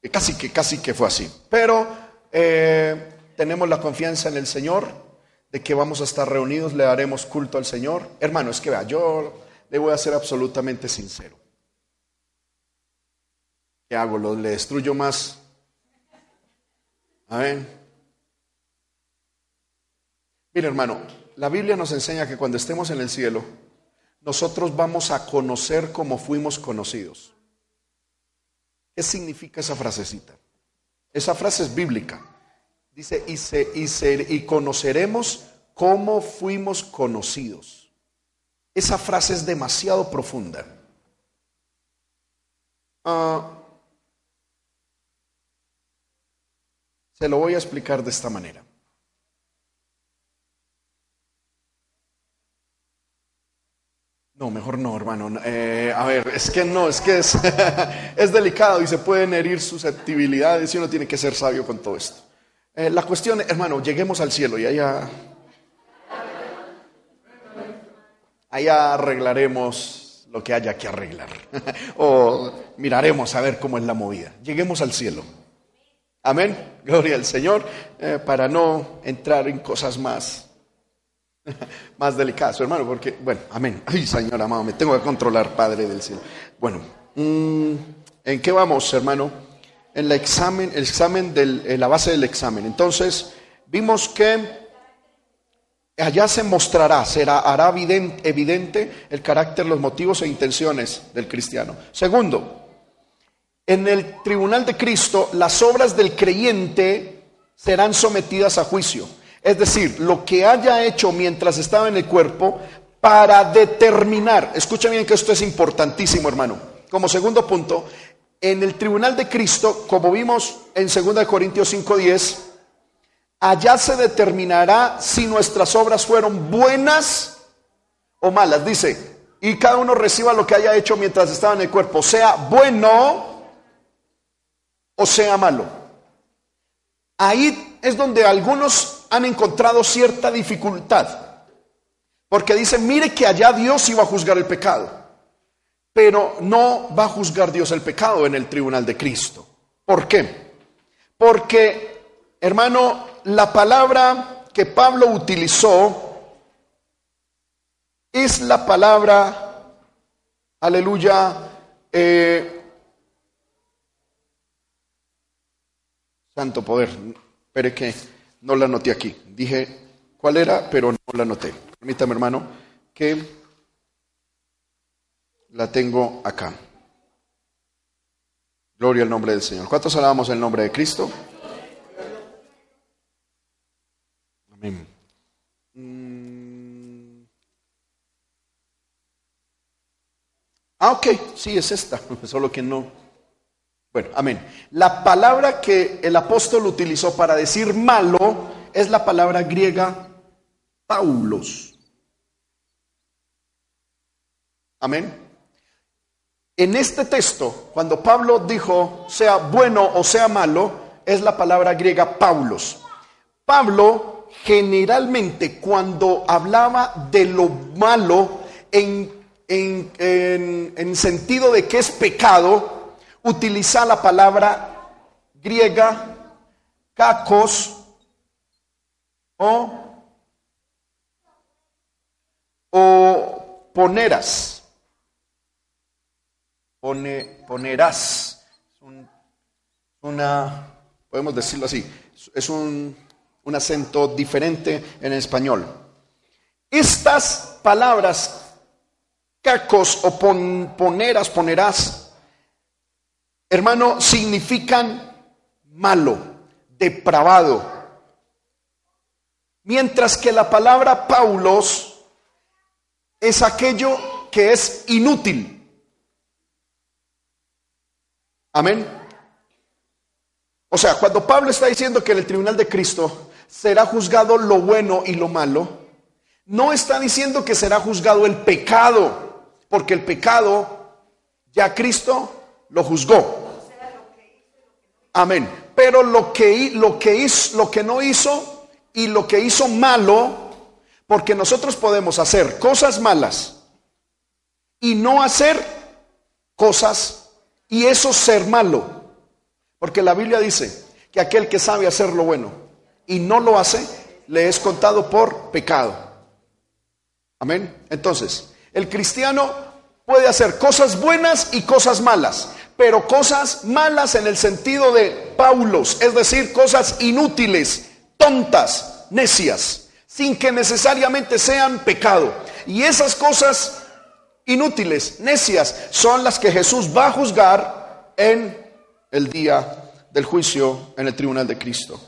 eh, casi que, casi que fue así. Pero eh, tenemos la confianza en el Señor de que vamos a estar reunidos, le daremos culto al Señor. Hermano, es que vea, yo le voy a ser absolutamente sincero. ¿Qué hago? ¿Lo, ¿Le destruyo más? Amén. Mire, hermano, la Biblia nos enseña que cuando estemos en el cielo, nosotros vamos a conocer como fuimos conocidos. ¿Qué significa esa frasecita? Esa frase es bíblica. Dice, y, se, y, conoceremos cómo fuimos conocidos. Esa frase es demasiado profunda. Ah, se lo voy a explicar de esta manera. No, mejor no, hermano. Eh, a ver, es que no, es que es, delicado y se pueden herir susceptibilidades y uno tiene que ser sabio con todo esto. Eh, la cuestión, hermano, lleguemos al cielo y allá, allá arreglaremos lo que haya que arreglar. o miraremos a ver cómo es la movida. Lleguemos al cielo. Amén. Gloria al Señor. Eh, para no entrar en cosas más, más delicadas, hermano, porque, bueno, amén. Ay, Señor amado, me tengo que controlar, Padre del cielo. Bueno, mm, ¿en qué vamos, hermano? en la examen, el examen de la base del examen. Entonces, vimos que allá se mostrará, será, hará evidente el carácter, los motivos e intenciones del cristiano. Segundo, en el tribunal de Cristo, las obras del creyente serán sometidas a juicio. Es decir, lo que haya hecho mientras estaba en el cuerpo para determinar, escucha bien que esto es importantísimo, hermano. Como segundo punto, en el tribunal de Cristo, como vimos en 2 Corintios 5:10, allá se determinará si nuestras obras fueron buenas o malas. Dice, y cada uno reciba lo que haya hecho mientras estaba en el cuerpo, sea bueno o sea malo. Ahí es donde algunos han encontrado cierta dificultad, porque dicen, mire que allá Dios iba a juzgar el pecado. Pero no va a juzgar Dios el pecado en el tribunal de Cristo. ¿Por qué? Porque, hermano, la palabra que Pablo utilizó es la palabra aleluya, eh, santo poder, espere que no la anoté aquí. Dije cuál era, pero no la anoté. Permítame, hermano, que la tengo acá. Gloria al nombre del Señor. ¿Cuántos alabamos el nombre de Cristo? Amén. Mm. Ah, ok, sí, es esta, solo que no. Bueno, amén. La palabra que el apóstol utilizó para decir malo es la palabra griega paulos. Amén. En este texto, cuando Pablo dijo sea bueno o sea malo, es la palabra griega paulos. Pablo generalmente cuando hablaba de lo malo en, en, sentido de que es pecado, utiliza la palabra griega kakos o, o poneras ponerás. una, podemos decirlo así, es un, un acento diferente en español. Estas palabras, cacos o poneras, ponerás, hermano, significan malo, depravado. Mientras que la palabra Paulos es aquello que es inútil. Amén. O sea, cuando Pablo está diciendo que en el tribunal de Cristo será juzgado lo bueno y lo malo, no está diciendo que será juzgado el pecado, porque el pecado ya Cristo lo juzgó. Amén. Pero lo que, lo que, hizo, lo que no hizo y lo que hizo malo, porque nosotros podemos hacer cosas malas y no hacer cosas y eso ser malo. Porque la Biblia dice que aquel que sabe hacer lo bueno y no lo hace, le es contado por pecado. Amén. Entonces, el cristiano puede hacer cosas buenas y cosas malas, pero cosas malas en el sentido de Paulos, es decir, cosas inútiles, tontas, necias, sin que necesariamente sean pecado. Y esas cosas inútiles, necias, son las que Jesús va a juzgar en el día del juicio en el tribunal de Cristo.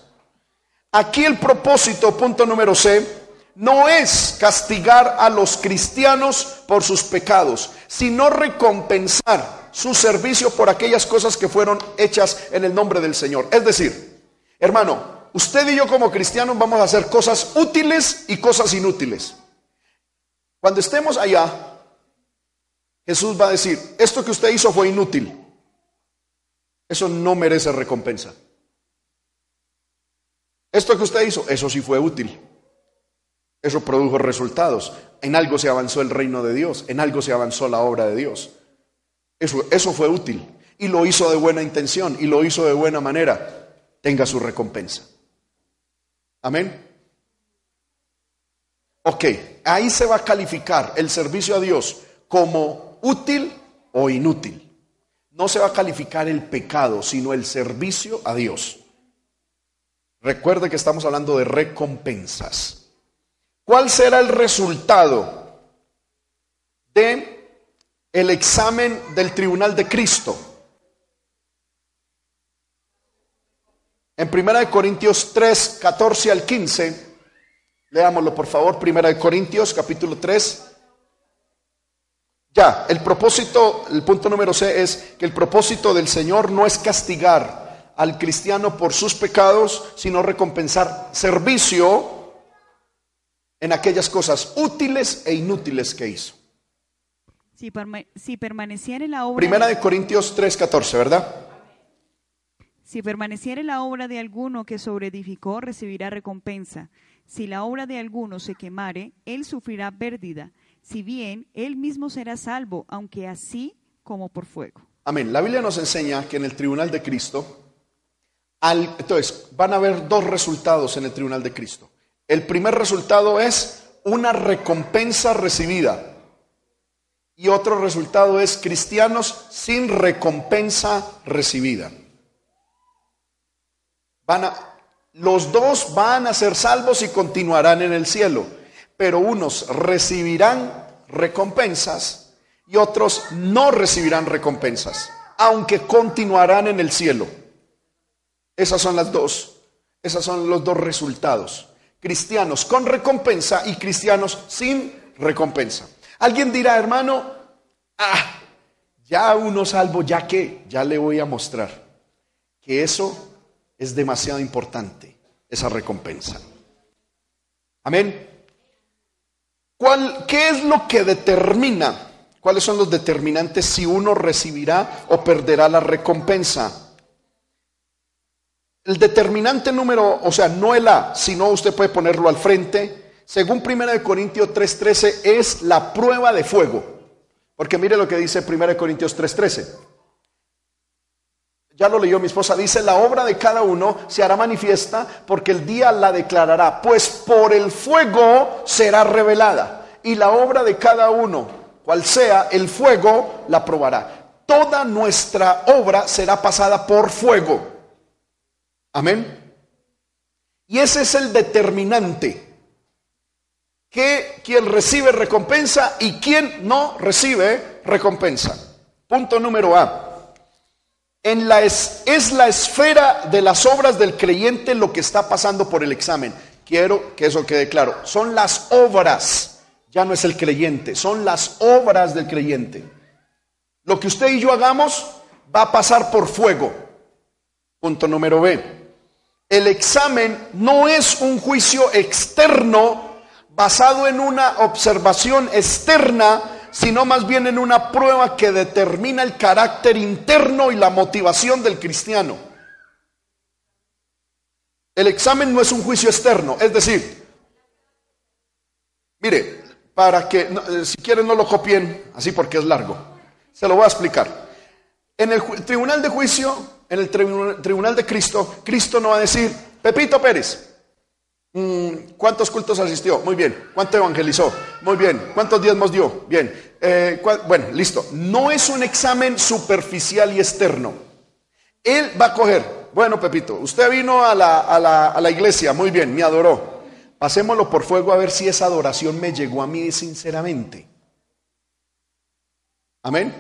Aquí el propósito, punto número C, no es castigar a los cristianos por sus pecados, sino recompensar su servicio por aquellas cosas que fueron hechas en el nombre del Señor. Es decir, hermano, usted y yo como cristianos vamos a hacer cosas útiles y cosas inútiles. Cuando estemos allá, Jesús va a decir, esto que usted hizo fue inútil. Eso no merece recompensa. Esto que usted hizo, eso sí fue útil. Eso produjo resultados. En algo se avanzó el reino de Dios, en algo se avanzó la obra de Dios. Eso, eso fue útil. Y lo hizo de buena intención y lo hizo de buena manera. Tenga su recompensa. Amén. Ok, ahí se va a calificar el servicio a Dios como útil o inútil. No se va a calificar el pecado, sino el servicio a Dios. Recuerde que estamos hablando de recompensas. ¿Cuál será el resultado de el examen del tribunal de Cristo? En 1 Corintios 3, 14 al 15, leámoslo por favor, 1 Corintios capítulo 3, ya, el propósito, el punto número C es que el propósito del Señor no es castigar al cristiano por sus pecados, sino recompensar servicio en aquellas cosas útiles e inútiles que hizo. Si, permaneciera en la obra... Primera de Corintios 3:14, ¿verdad? Si permaneciera en la obra de alguno que sobreedificó, recibirá recompensa. Si la obra de alguno se quemare, él sufrirá pérdida si bien él mismo será salvo, aunque así como por fuego. Amén. La Biblia nos enseña que en el tribunal de Cristo, al, entonces, van a haber dos resultados en el tribunal de Cristo. El primer resultado es una recompensa recibida. Y otro resultado es cristianos sin recompensa recibida. Van a, los dos van a ser salvos y continuarán en el cielo, pero unos recibirán recompensas y otros no recibirán recompensas, aunque continuarán en el cielo. Esas son las dos, esos son los dos resultados. Cristianos con recompensa y cristianos sin recompensa. Alguien dirá, hermano, ah, ya uno salvo, ya que, ya le voy a mostrar que eso es demasiado importante, esa recompensa. Amén. ¿Cuál, ¿Qué es lo que determina? ¿Cuáles son los determinantes si uno recibirá o perderá la recompensa? El determinante número, o sea, no el A, sino usted puede ponerlo al frente. Según 1 Corintios 3:13 es la prueba de fuego. Porque mire lo que dice 1 Corintios 3:13 ya lo leyó mi esposa, dice, la obra de cada uno se hará manifiesta porque el día la declarará, pues por el fuego será revelada y la obra de cada uno, cual sea, el fuego la probará. Toda nuestra obra será pasada por fuego. Amén. Y ese es el determinante. Que quien recibe recompensa y quien no recibe recompensa. Punto número A en la es, es la esfera de las obras del creyente lo que está pasando por el examen. Quiero que eso quede claro. Son las obras, ya no es el creyente, son las obras del creyente. Lo que usted y yo hagamos va a pasar por fuego. Punto número B. El examen no es un juicio externo basado en una observación externa sino más bien en una prueba que determina el carácter interno y la motivación del cristiano. El examen no es un juicio externo, es decir, mire, para que, eh, si quieren no lo copien, así porque es largo, se lo voy a explicar. En el tribunal de juicio, en el tribunal de Cristo, Cristo no va a decir, Pepito Pérez, ¿Cuántos cultos asistió? Muy bien. ¿Cuánto evangelizó? Muy bien. ¿Cuántos diezmos dio? Bien. Eh, bueno, listo. No es un examen superficial y externo. Él va a coger, bueno, Pepito, usted vino a la, a la, a la iglesia, muy bien, me adoró. Pasémoslo por fuego a ver si esa adoración me llegó a mí sinceramente. Amén.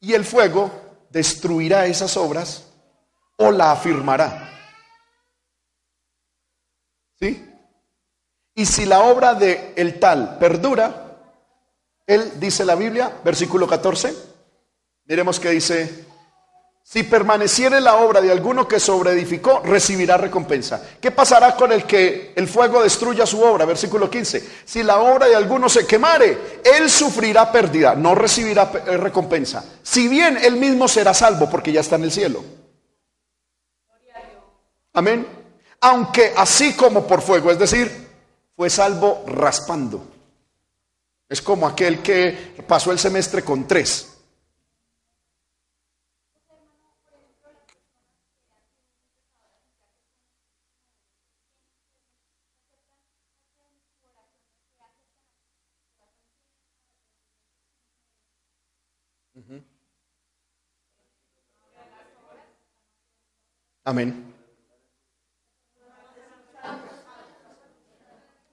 Y el fuego destruirá esas obras o la afirmará. ¿Sí? Y si la obra de el tal perdura, él dice la Biblia, versículo 14, miremos que dice, si permaneciere la obra de alguno que sobreedificó, recibirá recompensa. ¿Qué pasará con el que el fuego destruya su obra? Versículo 15. Si la obra de alguno se quemare, él sufrirá pérdida, no recibirá eh, recompensa. Si bien él mismo será salvo porque ya está en el cielo. Amén aunque así como por fuego, es decir, fue salvo raspando. Es como aquel que pasó el semestre con tres. Amén.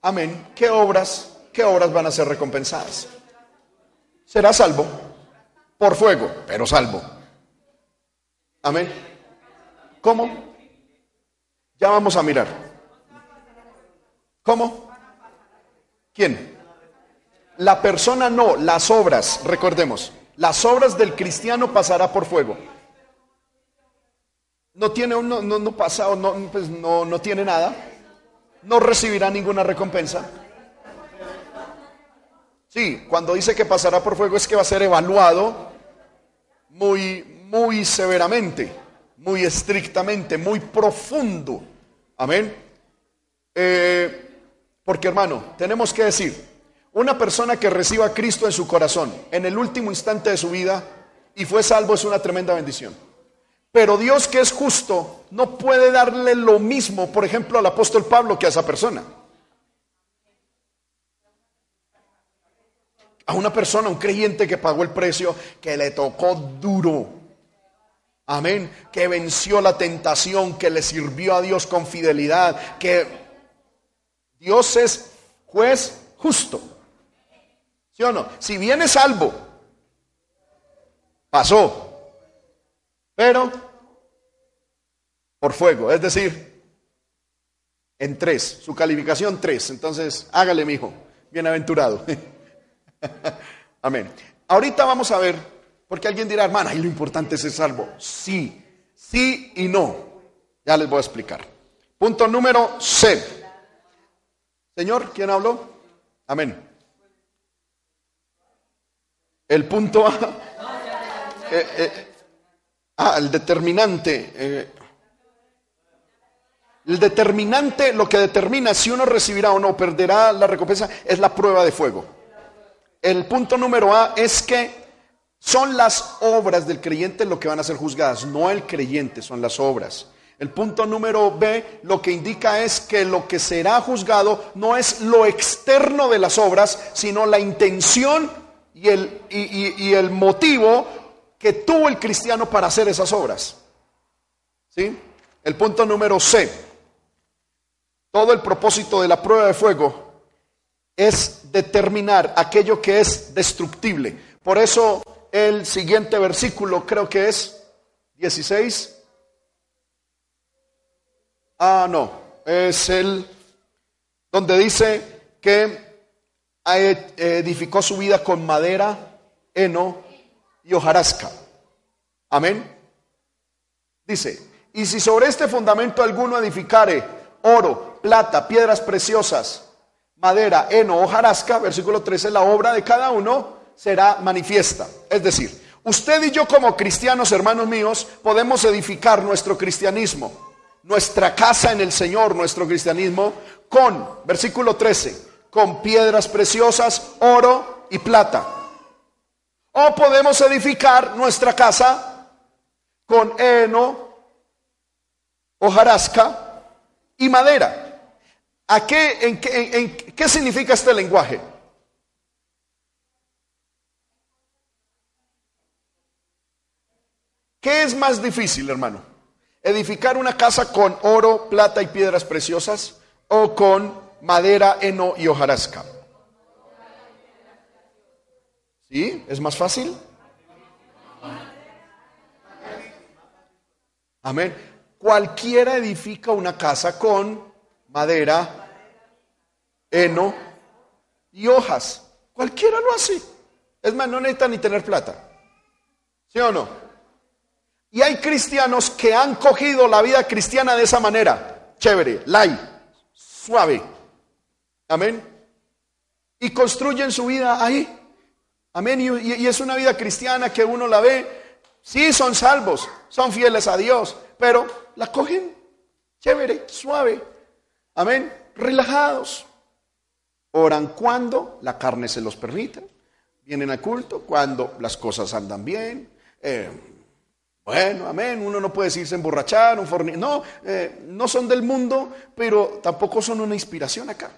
Amén. ¿Qué obras, qué obras van a ser recompensadas? Será salvo por fuego, pero salvo. Amén. ¿Cómo? Ya vamos a mirar. ¿Cómo? ¿Quién? La persona no, las obras, recordemos. Las obras del cristiano pasará por fuego. No tiene, no, no, no pasa, no, pues no, no tiene nada no recibirá ninguna recompensa. Sí, cuando dice que pasará por fuego es que va a ser evaluado muy, muy severamente, muy estrictamente, muy profundo. Amén. Eh, porque hermano, tenemos que decir, una persona que reciba a Cristo en su corazón en el último instante de su vida y fue salvo es una tremenda bendición. Pero Dios que es justo no puede darle lo mismo, por ejemplo, al apóstol Pablo que a esa persona. a una persona, un creyente que pagó el precio, que le tocó duro. Amén. Que venció la tentación, que le sirvió a Dios con fidelidad, que Dios es juez justo. ¿Sí o no? Si viene salvo, pasó. Pero por fuego, es decir, en tres, su calificación tres. Entonces, hágale, mi hijo, bienaventurado. Amén. Ahorita vamos a ver, porque alguien dirá, hermana, y lo importante es ser salvo. Sí, sí y no. Ya les voy a explicar. Punto número C. Señor, ¿quién habló? Amén. El punto A. Eh, eh, ah, el determinante. Eh, el determinante, lo que determina si uno recibirá o no perderá la recompensa, es la prueba de fuego. El punto número A es que son las obras del creyente lo que van a ser juzgadas, no el creyente, son las obras. El punto número B lo que indica es que lo que será juzgado no es lo externo de las obras, sino la intención y el, y, el motivo que tuvo el cristiano para hacer esas obras. ¿Sí? El punto número C. Todo el propósito de la prueba de fuego es determinar aquello que es destructible. Por eso el siguiente versículo creo que es 16. Ah, no, es el donde dice que edificó su vida con madera, heno y hojarasca. Amén. Dice, y si sobre este fundamento alguno edificare oro, plata, piedras preciosas, madera, heno, hojarasca, versículo 13, la obra de cada uno será manifiesta. Es decir, usted y yo como cristianos, hermanos míos, podemos edificar nuestro cristianismo, nuestra casa en el Señor, nuestro cristianismo, con, versículo 13, con piedras preciosas, oro y plata. O podemos edificar nuestra casa con heno, hojarasca y madera. ¿A qué, en, qué, qué significa este lenguaje? ¿Qué es más difícil, hermano? ¿Edificar una casa con oro, plata y piedras preciosas o con madera, heno y hojarasca? ¿Sí? ¿Es más fácil? Amén. Cualquiera edifica una casa con madera, heno y hojas. Cualquiera lo hace. Es más, no necesita ni tener plata. ¿Sí o no? Y hay cristianos que han cogido la vida cristiana de esa manera. Chévere, light, suave. Amén. Y construyen su vida ahí. Amén. Y, y, es una vida cristiana que uno la ve. Sí, son salvos, son fieles a Dios, pero la cogen chévere, suave. Amén. Relajados. Oran cuando la carne se los permite. Vienen al culto cuando las cosas andan bien. Eh, bueno, amén. Uno no puede decirse emborrachar, un forni No, eh, no son del mundo, pero tampoco son una inspiración acá.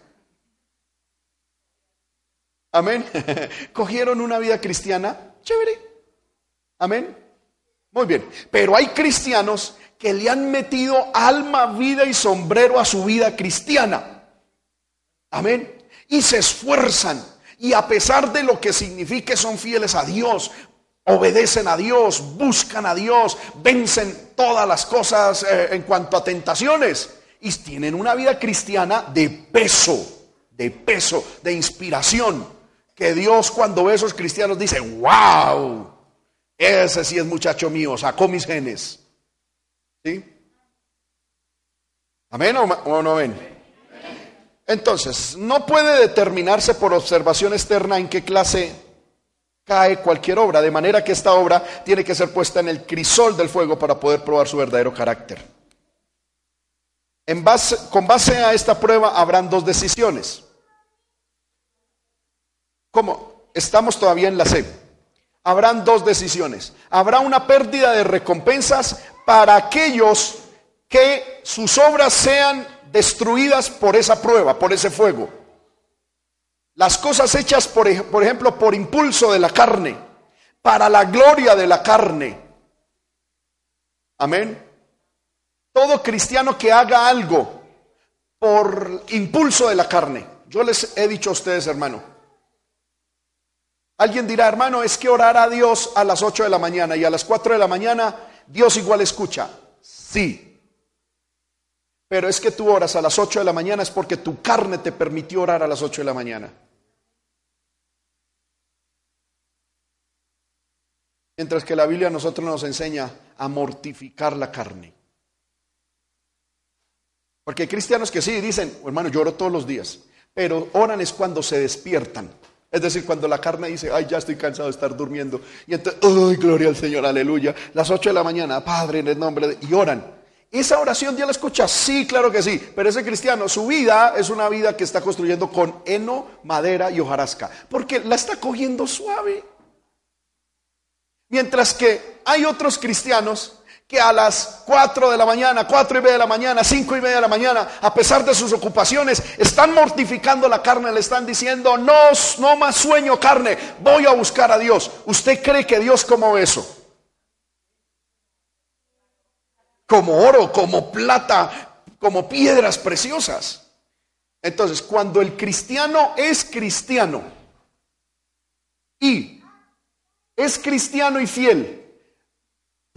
Amén. Cogieron una vida cristiana chévere. Amén. Muy bien. Pero hay cristianos que le han metido alma, vida y sombrero a su vida cristiana. Amén. Y se esfuerzan. Y a pesar de lo que signifique, son fieles a Dios, obedecen a Dios, buscan a Dios, vencen todas las cosas eh, en cuanto a tentaciones. Y tienen una vida cristiana de peso, de peso, de inspiración. Que Dios cuando ve a esos cristianos dice, wow, ese sí es muchacho mío, sacó mis genes. ¿Sí? ¿Amén o, no ven? Entonces, no puede determinarse por observación externa en qué clase cae cualquier obra, de manera que esta obra tiene que ser puesta en el crisol del fuego para poder probar su verdadero carácter. Con base a esta prueba habrán dos decisiones. ¿Cómo? Estamos todavía en la C. Habrán dos decisiones. Habrá una pérdida de recompensas para aquellos que sus obras sean destruidas por esa prueba, por ese fuego. Las cosas hechas, por, por ejemplo, por impulso de la carne, para la gloria de la carne. Amén. Todo cristiano que haga algo por impulso de la carne. Yo les he dicho a ustedes, hermano. Alguien dirá, hermano, es que orar a Dios a las 8 de la mañana y a las 4 de la mañana Dios igual escucha. Sí. Pero es que tú oras a las 8 de la mañana es porque tu carne te permitió orar a las 8 de la mañana. Mientras que la Biblia a nosotros nos enseña a mortificar la carne. Porque hay cristianos que sí dicen, hermano, yo oro todos los días, pero oran es cuando se despiertan. Es decir, cuando la carne dice, ay, ya estoy cansado de estar durmiendo. Y entonces, ay, gloria al Señor, aleluya. Las 8 de la mañana, Padre, en el nombre de... Y oran. ¿Esa oración Dios la escucha? Sí, claro que sí. Pero ese cristiano, su vida es una vida que está construyendo con heno, madera y hojarasca. Porque la está cogiendo suave. Mientras que hay otros cristianos que a las 4 de la mañana, 4 y media de la mañana, 5 y media de la mañana, a pesar de sus ocupaciones, están mortificando la carne, le están diciendo, no, no más sueño carne, voy a buscar a Dios. ¿Usted cree que Dios como eso? Como oro, como plata, como piedras preciosas. Entonces, cuando el cristiano es cristiano y es cristiano y fiel,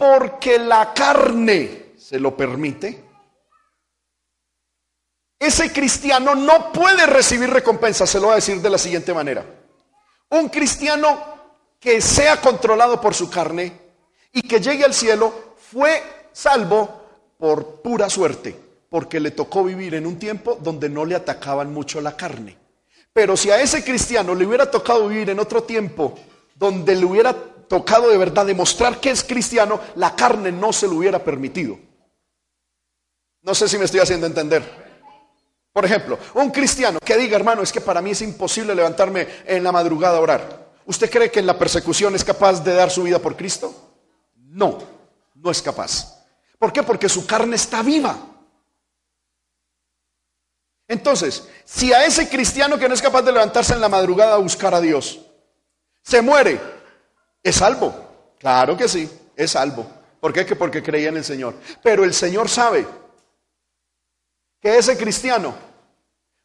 porque la carne se lo permite, ese cristiano no puede recibir recompensa, se lo voy a decir de la siguiente manera. Un cristiano que sea controlado por su carne y que llegue al cielo fue salvo por pura suerte, porque le tocó vivir en un tiempo donde no le atacaban mucho la carne. Pero si a ese cristiano le hubiera tocado vivir en otro tiempo donde le hubiera tocado de verdad demostrar que es cristiano, la carne no se lo hubiera permitido. No sé si me estoy haciendo entender. Por ejemplo, un cristiano que diga, hermano, es que para mí es imposible levantarme en la madrugada a orar. ¿Usted cree que en la persecución es capaz de dar su vida por Cristo? No, no es capaz. ¿Por qué? Porque su carne está viva. Entonces, si a ese cristiano que no es capaz de levantarse en la madrugada a buscar a Dios, se muere, ¿es salvo? Claro que sí, es salvo. ¿Por qué? Que porque creía en el Señor. Pero el Señor sabe que ese cristiano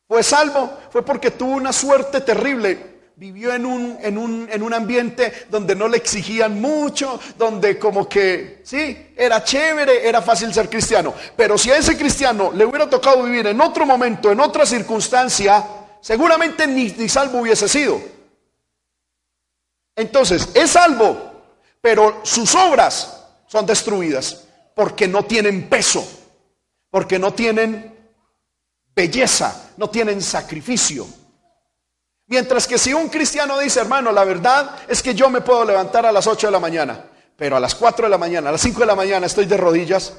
fue salvo, fue porque tuvo una suerte terrible. Vivió en un, en, un, en un ambiente donde no le exigían mucho, donde como que, sí, era chévere, era fácil ser cristiano. Pero si a ese cristiano le hubiera tocado vivir en otro momento, en otra circunstancia, seguramente ni, ni salvo hubiese sido. Entonces, es salvo, pero sus obras son destruidas porque no tienen peso, porque no tienen belleza, no tienen sacrificio. Mientras que si un cristiano dice, hermano, la verdad es que yo me puedo levantar a las 8 de la mañana, pero a las 4 de la mañana, a las 5 de la mañana estoy de rodillas,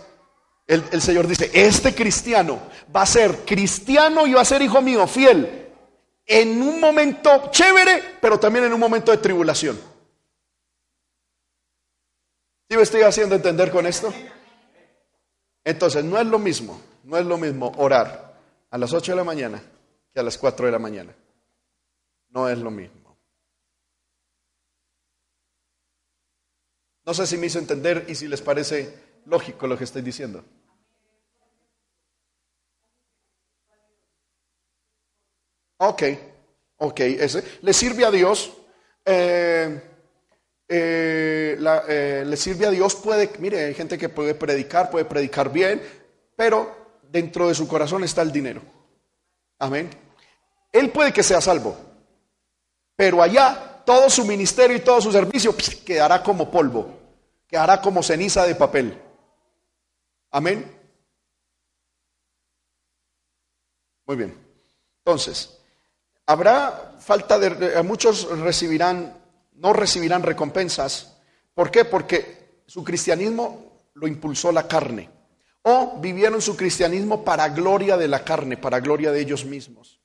el, el Señor dice, este cristiano va a ser cristiano y va a ser hijo mío, fiel, en un momento chévere, pero también en un momento de tribulación. ¿Sí me estoy haciendo entender con esto? Entonces, no es lo mismo, no es lo mismo orar a las 8 de la mañana que a las 4 de la mañana. No es lo mismo. No sé si me hizo entender y si les parece lógico lo que estoy diciendo. Ok, ok, ese. Le sirve a Dios. eh, eh, eh, le sirve a Dios, puede, mire, hay gente que puede predicar, puede predicar bien, pero dentro de su corazón está el dinero. Amén. Él puede que sea salvo, pero allá todo su ministerio y todo su servicio quedará como polvo, quedará como ceniza de papel. Amén. Muy bien. Entonces, habrá falta de, muchos recibirán no recibirán recompensas. ¿Por qué? Porque su cristianismo lo impulsó la carne. O vivieron su cristianismo para gloria de la carne, para gloria de ellos mismos.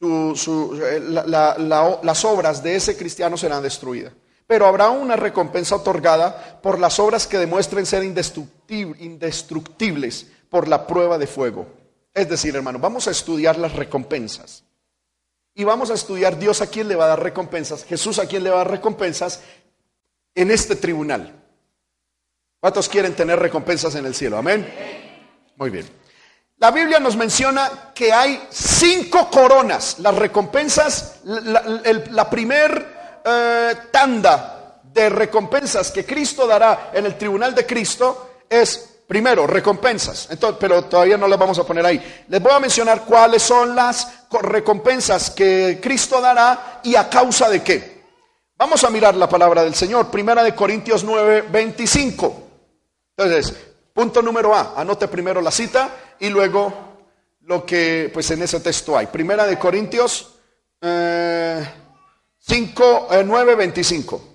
Eh, la- la- la- las obras de ese cristiano serán destruidas. Pero habrá una recompensa otorgada por las obras que demuestren ser indestructib- indestructibles por la prueba de fuego. Es decir, hermano, vamos a estudiar las recompensas. Y vamos a estudiar Dios a quién le va a dar recompensas, Jesús a quién le va a dar recompensas en este tribunal. ¿Cuántos quieren tener recompensas en el cielo? Amén. Muy bien. La Biblia nos menciona que hay cinco coronas. Las recompensas, la, primer eh, tanda de recompensas que Cristo dará en el tribunal de Cristo es Primero, recompensas, Entonces, pero todavía no las vamos a poner ahí. Les voy a mencionar cuáles son las recompensas que Cristo dará y a causa de qué. Vamos a mirar la palabra del Señor, primera de Corintios 9, 25. Entonces, punto número A, anote primero la cita y luego lo que pues en ese texto hay. Primera de Corintios eh, 5, 9, 25.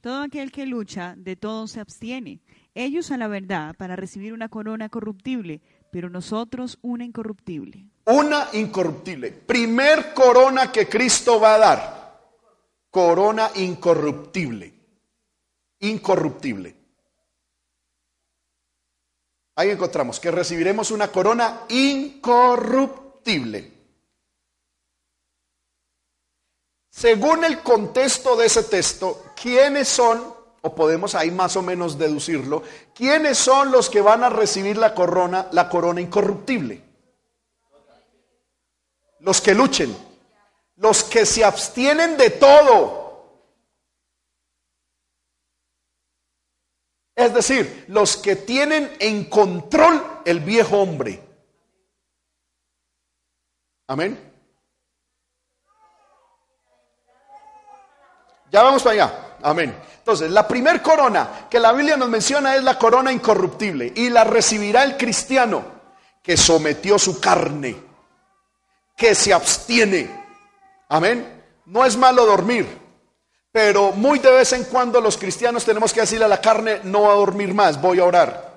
Todo aquel que lucha, de todo se abstiene. Ellos a la verdad para recibir una corona corruptible, pero nosotros una incorruptible. Una incorruptible. Primer corona que Cristo va a dar. Corona incorruptible. Incorruptible. Ahí encontramos que recibiremos una corona incorruptible. Según el contexto de ese texto, ¿quiénes son, o podemos ahí más o menos deducirlo, quiénes son los que van a recibir la corona, la corona incorruptible? Los que luchen, los que se abstienen de todo. Es decir, los que tienen en control el viejo hombre. Amén. Ya vamos para allá. Amén. Entonces, la primer corona que la Biblia nos menciona es la corona incorruptible y la recibirá el cristiano que sometió su carne, que se abstiene. Amén. No es malo dormir, pero muy de vez en cuando los cristianos tenemos que decirle a la carne, no a dormir más, voy a orar.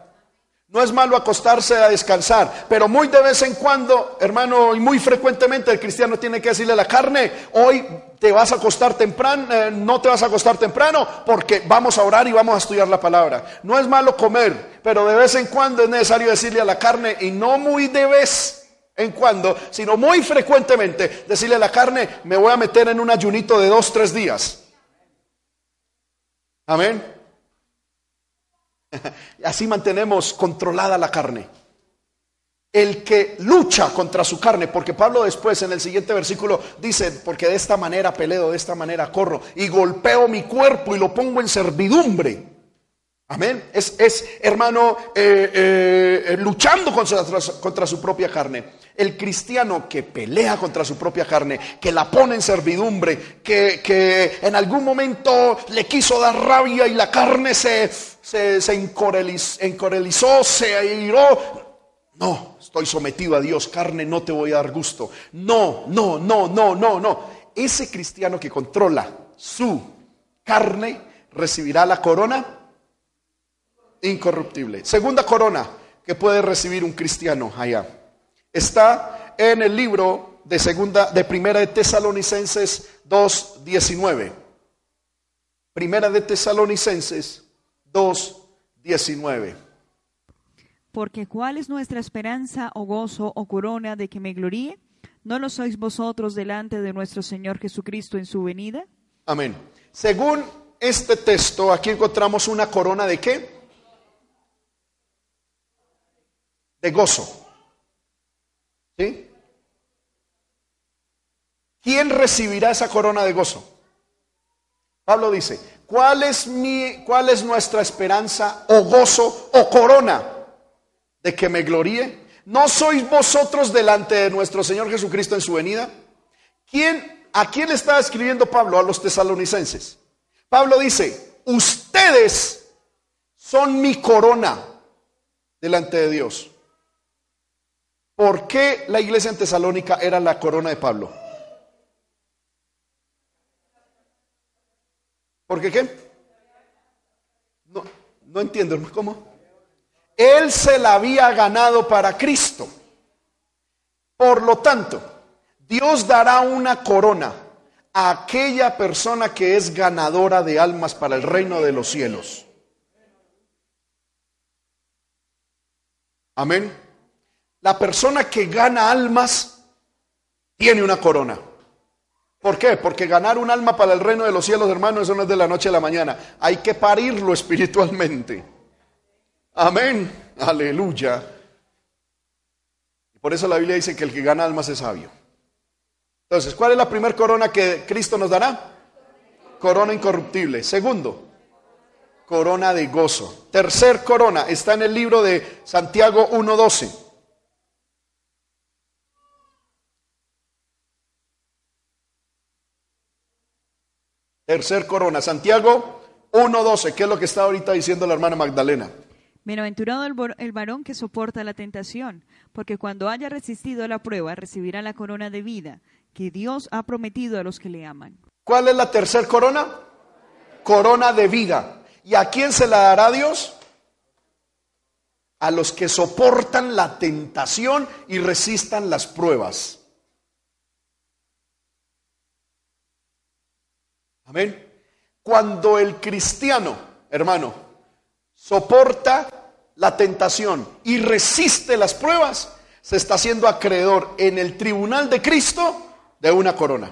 No es malo acostarse a descansar, pero muy de vez en cuando, hermano, y muy frecuentemente el cristiano tiene que decirle a la carne, hoy te vas a acostar temprano, eh, no te vas a acostar temprano porque vamos a orar y vamos a estudiar la palabra. No es malo comer, pero de vez en cuando es necesario decirle a la carne, y no muy de vez en cuando, sino muy frecuentemente, decirle a la carne, me voy a meter en un ayunito de dos, tres días. Amén. Así mantenemos controlada la carne. El que lucha contra su carne, porque Pablo después en el siguiente versículo dice, porque de esta manera peleo, de esta manera corro y golpeo mi cuerpo y lo pongo en servidumbre. Amén. Es, es hermano, eh, eh, eh, luchando contra, contra su propia carne. El cristiano que pelea contra su propia carne, que la pone en servidumbre, que, que en algún momento le quiso dar rabia y la carne se, se, se encorelizó, se airó. No, estoy sometido a Dios, carne, no te voy a dar gusto. No, no, no, no, no, no. Ese cristiano que controla su carne recibirá la corona incorruptible. Segunda corona que puede recibir un cristiano allá. Está en el libro de segunda de Primera de Tesalonicenses 2:19. Primera de Tesalonicenses 2:19. Porque cuál es nuestra esperanza o gozo o corona de que me gloríe? ¿No lo sois vosotros delante de nuestro Señor Jesucristo en su venida? Amén. Según este texto, aquí encontramos una corona de qué? De gozo. ¿Sí? ¿Quién recibirá esa corona de gozo? Pablo dice, ¿cuál es mi cuál es nuestra esperanza o gozo o corona de que me gloríe? ¿No sois vosotros delante de nuestro Señor Jesucristo en su venida? ¿Quién a quién le está escribiendo Pablo a los tesalonicenses? Pablo dice, "Ustedes son mi corona delante de Dios." ¿Por qué la iglesia en Tesalónica era la corona de Pablo? ¿Por qué qué? No, no entiendo, ¿cómo? Él se la había ganado para Cristo. Por lo tanto, Dios dará una corona a aquella persona que es ganadora de almas para el reino de los cielos. Amén. La persona que gana almas tiene una corona. ¿Por qué? Porque ganar un alma para el reino de los cielos, hermano, eso no es de la noche a la mañana. Hay que parirlo espiritualmente. Amén. Aleluya. Por eso la Biblia dice que el que gana almas es sabio. Entonces, ¿cuál es la primera corona que Cristo nos dará? Corona incorruptible. Segundo, corona de gozo. Tercer corona está en el libro de Santiago 1.12. Tercer corona, Santiago 1.12, ¿qué es lo que está ahorita diciendo la hermana Magdalena? Bienaventurado el, varón que soporta la tentación, porque cuando haya resistido la prueba recibirá la corona de vida que Dios ha prometido a los que le aman. ¿Cuál es la tercera corona? Corona de vida. ¿Y a quién se la dará Dios? A los que soportan la tentación y resistan las pruebas. Cuando el cristiano, hermano, soporta la tentación y resiste las pruebas, se está haciendo acreedor en el tribunal de Cristo de una corona.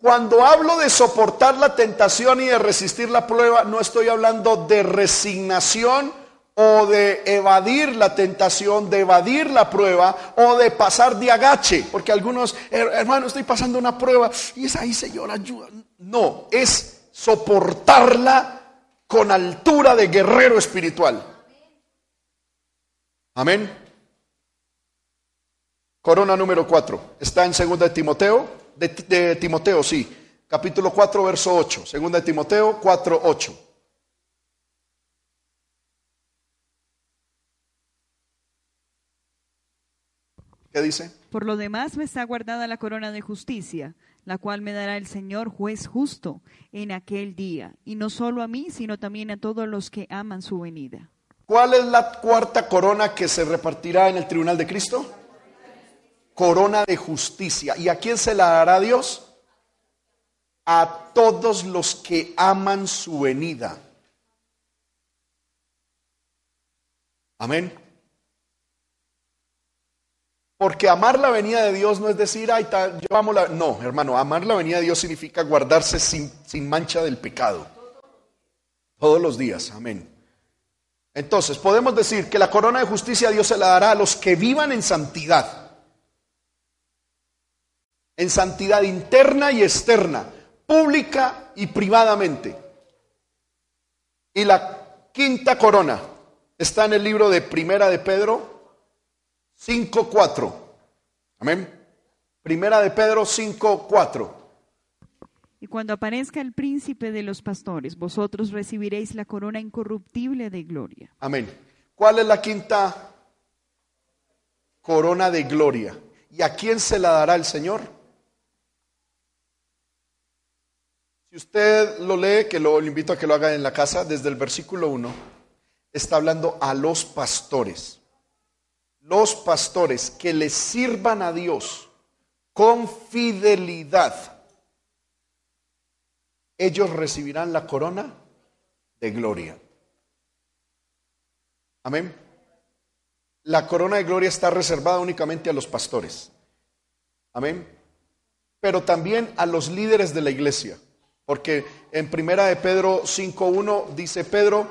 Cuando hablo de soportar la tentación y de resistir la prueba, no estoy hablando de resignación o de evadir la tentación, de evadir la prueba o de pasar de agache, porque algunos, hermano, estoy pasando una prueba y es ahí, Señor, ayuda. No, es soportarla con altura de guerrero espiritual. Amén. Corona número 4. Está en 2 de Timoteo. De, Timoteo, sí. Capítulo 4, verso 8. 2 de Timoteo 4, 8. ¿Qué dice? Por lo demás me está guardada la corona de justicia, la cual me dará el Señor juez justo en aquel día, y no solo a mí, sino también a todos los que aman su venida. ¿Cuál es la cuarta corona que se repartirá en el tribunal de Cristo? corona de justicia. ¿Y a quién se la dará Dios? A todos los que aman su venida. Amén. Porque amar la venida de Dios no es decir, ay, amo la... No, hermano, amar la venida de Dios significa guardarse sin, sin mancha del pecado. Todos los días, amén. Entonces, podemos decir que la corona de justicia Dios se la dará a los que vivan en santidad en santidad interna y externa, pública y privadamente. Y la quinta corona está en el libro de Primera de Pedro 5.4. Amén. Primera de Pedro 5.4. Y cuando aparezca el príncipe de los pastores, vosotros recibiréis la corona incorruptible de gloria. Amén. ¿Cuál es la quinta corona de gloria? ¿Y a quién se la dará el Señor? Si usted lo lee, que lo, invito a que lo haga en la casa, desde el versículo 1, está hablando a los pastores. Los pastores que le sirvan a Dios con fidelidad, ellos recibirán la corona de gloria. Amén. La corona de gloria está reservada únicamente a los pastores. Amén. Pero también a los líderes de la iglesia. Porque en primera de Pedro 5.1 dice, Pedro,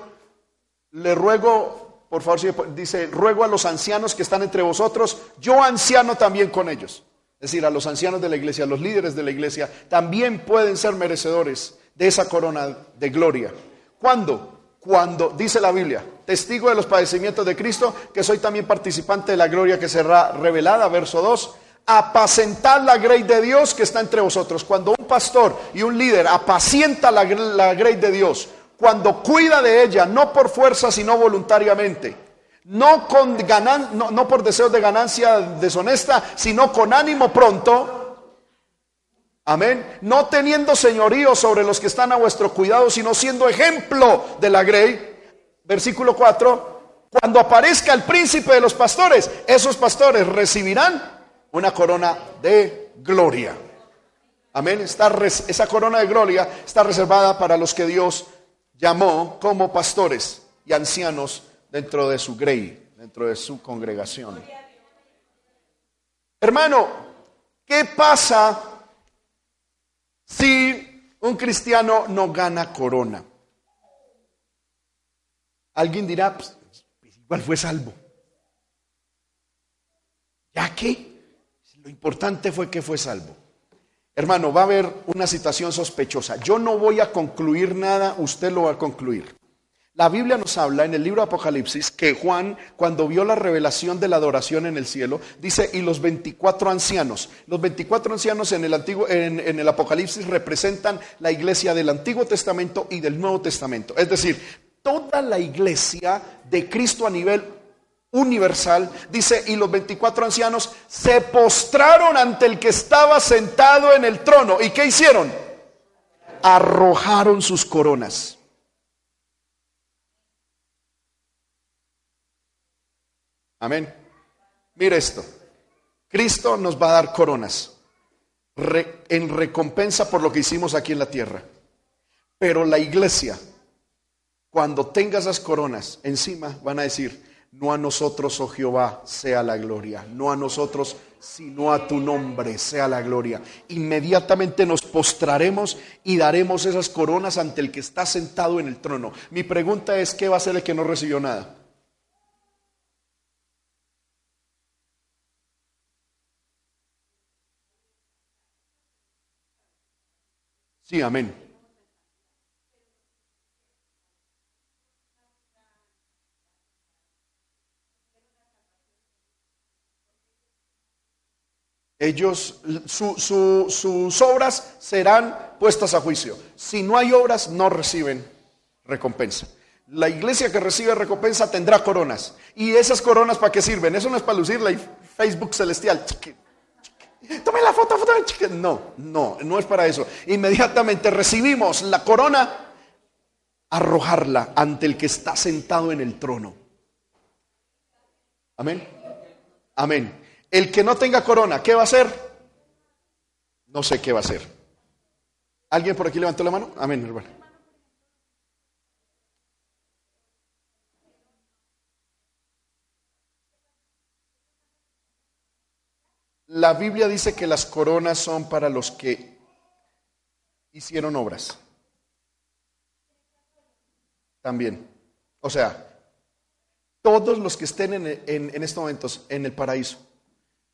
le ruego, por favor, dice, ruego a los ancianos que están entre vosotros, yo anciano también con ellos. Es decir, a los ancianos de la iglesia, a los líderes de la iglesia, también pueden ser merecedores de esa corona de gloria. ¿Cuándo? Cuando, dice la Biblia, testigo de los padecimientos de Cristo, que soy también participante de la gloria que será revelada, verso 2, apacentar la grey de Dios que está entre vosotros. Cuando un pastor y un líder apacienta la, la grey de Dios, cuando cuida de ella, no por fuerza, sino voluntariamente, no, con ganan, no, no por deseos de ganancia deshonesta, sino con ánimo pronto, Amén. No teniendo señorío sobre los que están a vuestro cuidado, sino siendo ejemplo de la grey. Versículo 4. Cuando aparezca el príncipe de los pastores, esos pastores recibirán una corona de gloria. Amén. esa corona de gloria está reservada para los que Dios llamó como pastores y ancianos dentro de su grey, dentro de su congregación. Hermano, ¿Qué pasa si un cristiano no gana corona? Alguien dirá, pues, igual fue salvo. ¿Ya qué? Lo importante fue que fue salvo. Hermano, va a haber una situación sospechosa. Yo no voy a concluir nada, usted lo va a concluir. La Biblia nos habla en el libro de Apocalipsis que Juan, cuando vio la revelación de la adoración en el cielo, dice, y los 24 ancianos, los 24 ancianos en el, Antiguo, en, en el Apocalipsis representan la iglesia del Antiguo Testamento y del Nuevo Testamento. Es decir, toda la iglesia de Cristo a nivel universal, dice, y los 24 ancianos se postraron ante el que estaba sentado en el trono. ¿Y qué hicieron? Arrojaron sus coronas. Amén. Mire esto. Cristo nos va a dar coronas en recompensa por lo que hicimos aquí en la tierra. Pero la iglesia, cuando tenga esas coronas encima, van a decir, no a nosotros, oh Jehová, sea la gloria, no a nosotros, sino a tu nombre sea la gloria. Inmediatamente nos postraremos y daremos esas coronas ante el que está sentado en el trono. Mi pregunta es, ¿qué va a ser el que no recibió nada? Sí, amén. Ellos, sus obras serán puestas a juicio. Si no hay obras, no reciben recompensa. La iglesia que recibe recompensa tendrá coronas. ¿Y esas coronas para qué sirven? Eso no es para lucir la Facebook celestial. Tome la foto, foto. No, no, no es para eso. Inmediatamente recibimos la corona, arrojarla ante el que está sentado en el trono. Amén. Amén. El que no tenga corona, ¿qué va a hacer? No sé qué va a hacer. ¿Alguien por aquí levantó la mano? Amén, hermano. La Biblia dice que las coronas son para los que hicieron obras. También. O sea, todos los que estén en, en estos momentos en el paraíso,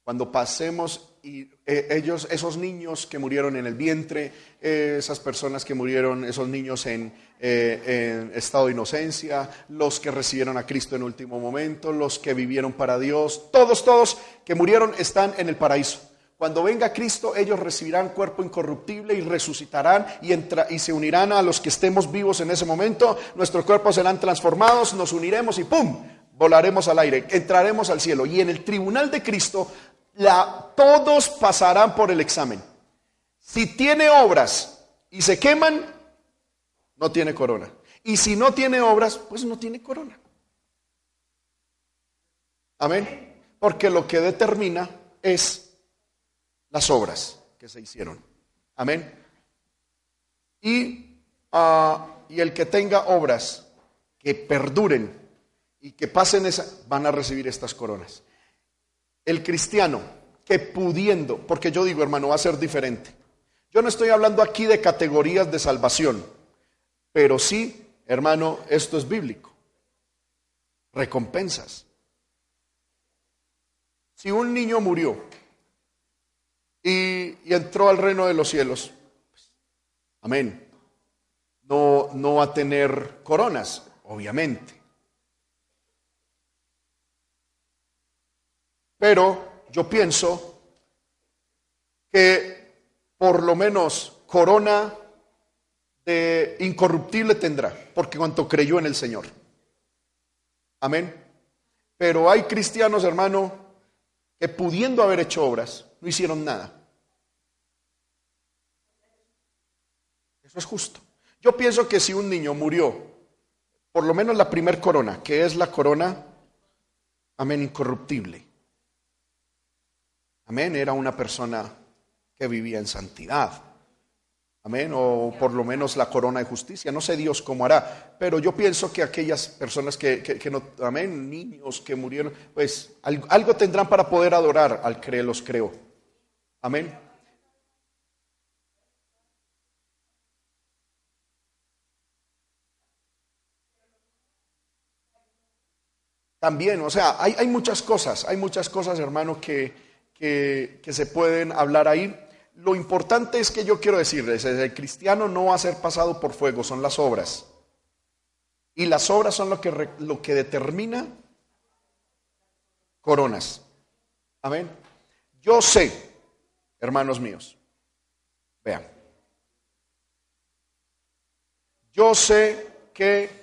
cuando pasemos y eh, ellos, esos niños que murieron en el vientre, esas personas que murieron, esos niños en, eh, en, estado de inocencia, los que recibieron a Cristo en último momento, los que vivieron para Dios, todos, todos que murieron están en el paraíso. Cuando venga Cristo, ellos recibirán cuerpo incorruptible y resucitarán y, entra, y se unirán a los que estemos vivos en ese momento. Nuestros cuerpos serán transformados, nos uniremos y ¡pum! Volaremos al aire, entraremos al cielo. Y en el tribunal de Cristo todos pasarán por el examen. Si tiene obras y se queman, no tiene corona. Y si no tiene obras, pues no tiene corona. Amén. Porque lo que determina es las obras que se hicieron. Amén. Y, ah, el que tenga obras que perduren y que pasen van a recibir estas coronas el cristiano que pudiendo, porque yo digo, hermano, va a ser diferente. Yo no estoy hablando aquí de categorías de salvación, pero sí, hermano, esto es bíblico. Recompensas. Si un niño murió y, entró al reino de los cielos, pues, amén, no, no va a tener coronas, obviamente. Pero yo pienso que por lo menos corona de incorruptible tendrá, porque cuanto creyó en el Señor. Amén. Pero hay cristianos, hermano, que pudiendo haber hecho obras, no hicieron nada. Eso es justo. Yo pienso que si un niño murió, por lo menos la primer corona, que es la corona, amén, incorruptible, Amén, era una persona que vivía en santidad. Amén, o por lo menos la corona de justicia. No sé Dios cómo hará, pero yo pienso que aquellas personas que, no, amén, niños que murieron, pues algo, tendrán para poder adorar al que los creó. Amén. También, o sea, hay, muchas cosas, hay muchas cosas, hermano, que, que, se pueden hablar ahí. Lo importante es que yo quiero decirles, el cristiano no va a ser pasado por fuego, son las obras. Y las obras son lo que, lo que determina coronas. Amén. Yo sé, hermanos míos, vean, yo sé que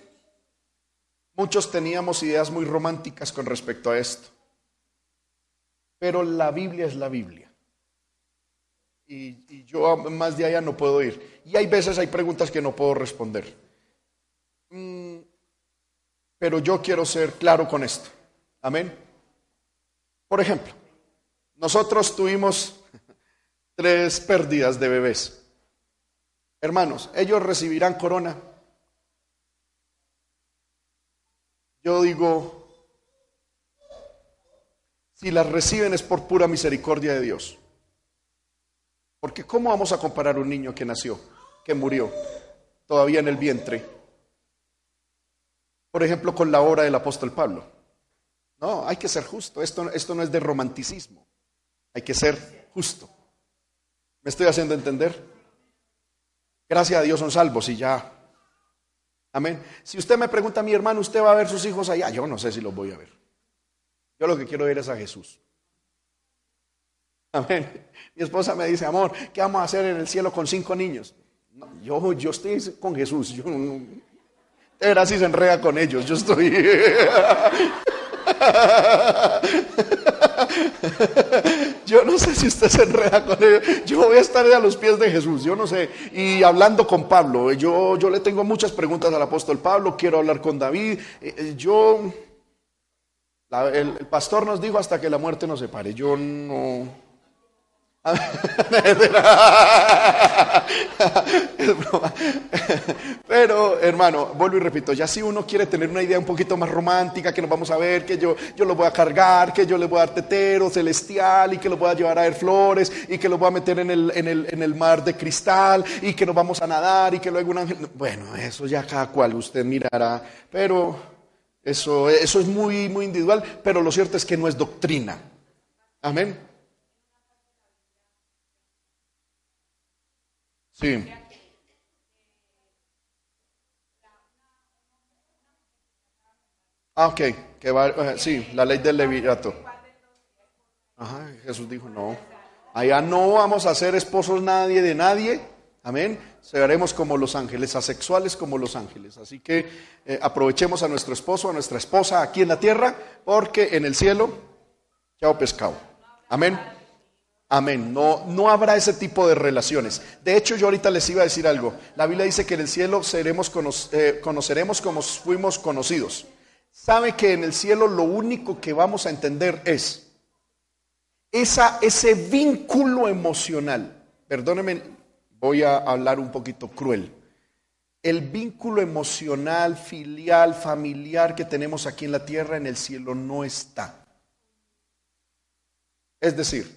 Muchos teníamos ideas muy románticas con respecto a esto. Pero la Biblia es la Biblia. Y, yo más de allá no puedo ir. Y hay veces hay preguntas que no puedo responder. Mm, pero yo quiero ser claro con esto. Amén. Por ejemplo, nosotros tuvimos tres pérdidas de bebés. Hermanos, ellos recibirán corona Yo digo, si las reciben es por pura misericordia de Dios. Porque ¿cómo vamos a comparar un niño que nació, que murió, todavía en el vientre? Por ejemplo, con la obra del apóstol Pablo. No, hay que ser justo. Esto, esto no es de romanticismo. Hay que ser justo. ¿Me estoy haciendo entender? Gracias a Dios son salvos y ya Amén. Si usted me pregunta a mi hermano, ¿usted va a ver sus hijos allá? Yo no sé si los voy a ver. Yo lo que quiero ver es a Jesús. Amén. Mi esposa me dice, amor, ¿qué vamos a hacer en el cielo con cinco niños? yo, yo estoy con Jesús. Yo, verás si se enreda con ellos. Yo estoy. Yo no sé si usted se enreda con él. Yo voy a estar a los pies de Jesús, yo no sé. Y hablando con Pablo, yo, yo le tengo muchas preguntas al apóstol Pablo, quiero hablar con David. Eh, el, pastor nos dijo hasta que la muerte nos separe. Yo no... Pero, hermano, vuelvo y repito, ya si uno quiere tener una idea un poquito más romántica, que nos vamos a ver, que yo, yo lo voy a cargar, que yo le voy a dar tetero celestial y que lo voy a llevar a ver flores y que lo voy a meter en el, en el, en el mar de cristal y que nos vamos a nadar y que luego un ángel... Bueno, eso ya cada cual usted mirará, pero eso, eso es muy, muy individual, pero lo cierto es que no es doctrina. Amén. Sí. Ah, ok, que va, eh, sí, la ley del levirato. Ajá, Jesús dijo, no, allá no vamos a ser esposos nadie de nadie, amén, seremos como los ángeles, asexuales como los ángeles. Así que eh, aprovechemos a nuestro esposo, a nuestra esposa aquí en la tierra, porque en el cielo, chao pescado, amén. Amén. No, no habrá ese tipo de relaciones. De hecho, yo ahorita les iba a decir algo. La Biblia dice que en el cielo seremos, eh, conoceremos como fuimos conocidos. Sabe que en el cielo lo único que vamos a entender es esa, ese vínculo emocional. Perdónenme, voy a hablar un poquito cruel. El vínculo emocional, filial, familiar que tenemos aquí en la tierra, en el cielo no está. Es decir,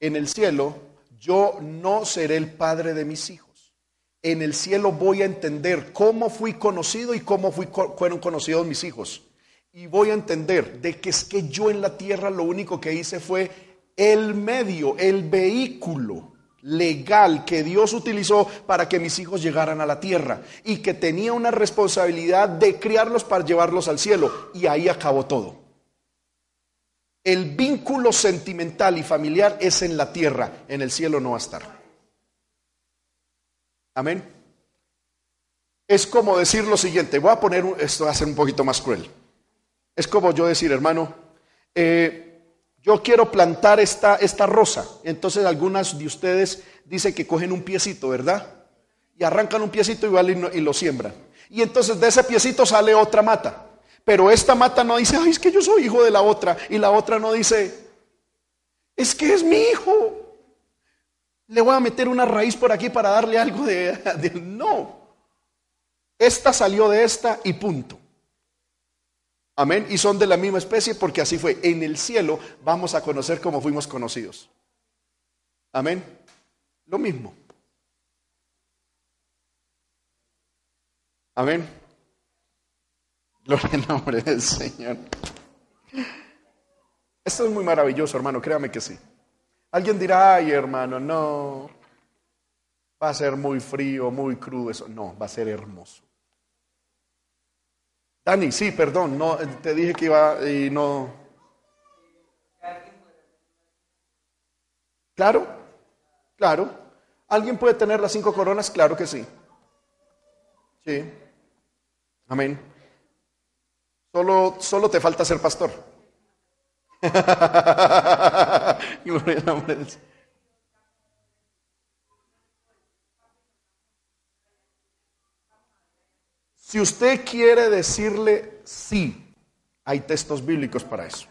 en el cielo yo no seré el padre de mis hijos. En el cielo voy a entender cómo fui conocido y cómo fueron conocidos mis hijos. Y voy a entender de que es que yo en la tierra lo único que hice fue el medio, el vehículo legal que Dios utilizó para que mis hijos llegaran a la tierra y que tenía una responsabilidad de criarlos para llevarlos al cielo. Y ahí acabó todo. El vínculo sentimental y familiar es en la tierra, en el cielo no va a estar. Amén. Es como decir lo siguiente, voy a poner, esto va a ser un poquito más cruel. Es como yo decir, hermano, eh, yo quiero plantar esta, esta rosa. Entonces algunas de ustedes dicen que cogen un piecito, ¿verdad? Y arrancan un piecito y, y lo siembran. Y entonces de ese piecito sale otra mata. Pero esta mata no dice, ay, es que yo soy hijo de la otra. Y la otra no dice, es que es mi hijo. Le voy a meter una raíz por aquí para darle algo de... No. Esta salió de esta y punto. Amén. Y son de la misma especie porque así fue. En el cielo vamos a conocer cómo fuimos conocidos. Amén. Lo mismo. Amén. Gloria al nombre del Señor. Esto es muy maravilloso, hermano, créame que sí. Alguien dirá, ay, hermano, no, va a ser muy frío, muy crudo eso. No, va a ser hermoso. Dani, sí, perdón, no, te dije que iba y no. Claro, claro. ¿Alguien puede tener las cinco coronas? Claro que sí. Sí. Amén. Solo, solo te falta ser pastor. Si usted quiere decirle sí, hay textos bíblicos para eso.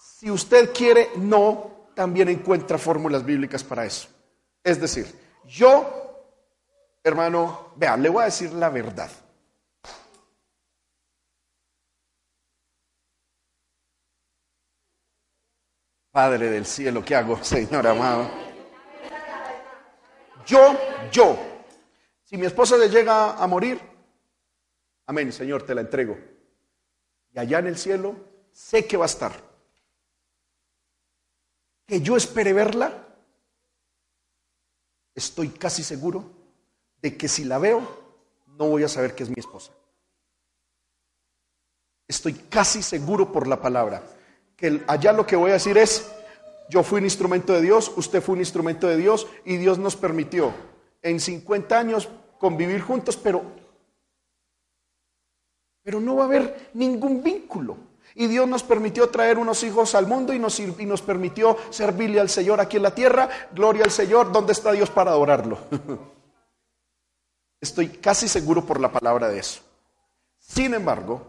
Si usted quiere no, también encuentra fórmulas bíblicas para eso. Es decir, yo, hermano, vea, le voy a decir la verdad. Padre del cielo, ¿qué hago, Señor amado? Yo, yo, si mi esposa le llega a morir, amén, Señor, te la entrego. Y allá en el cielo, sé que va a estar. Que yo espere verla, estoy casi seguro de que si la veo, no voy a saber que es mi esposa. Estoy casi seguro por la palabra allá lo que voy a decir es, yo fui un instrumento de Dios, usted fue un instrumento de Dios y Dios nos permitió en 50 años convivir juntos, pero, pero no va a haber ningún vínculo. Y Dios nos permitió traer unos hijos al mundo y nos, y nos permitió servirle al Señor aquí en la tierra. Gloria al Señor, ¿dónde está Dios para adorarlo? Estoy casi seguro por la palabra de eso. Sin embargo,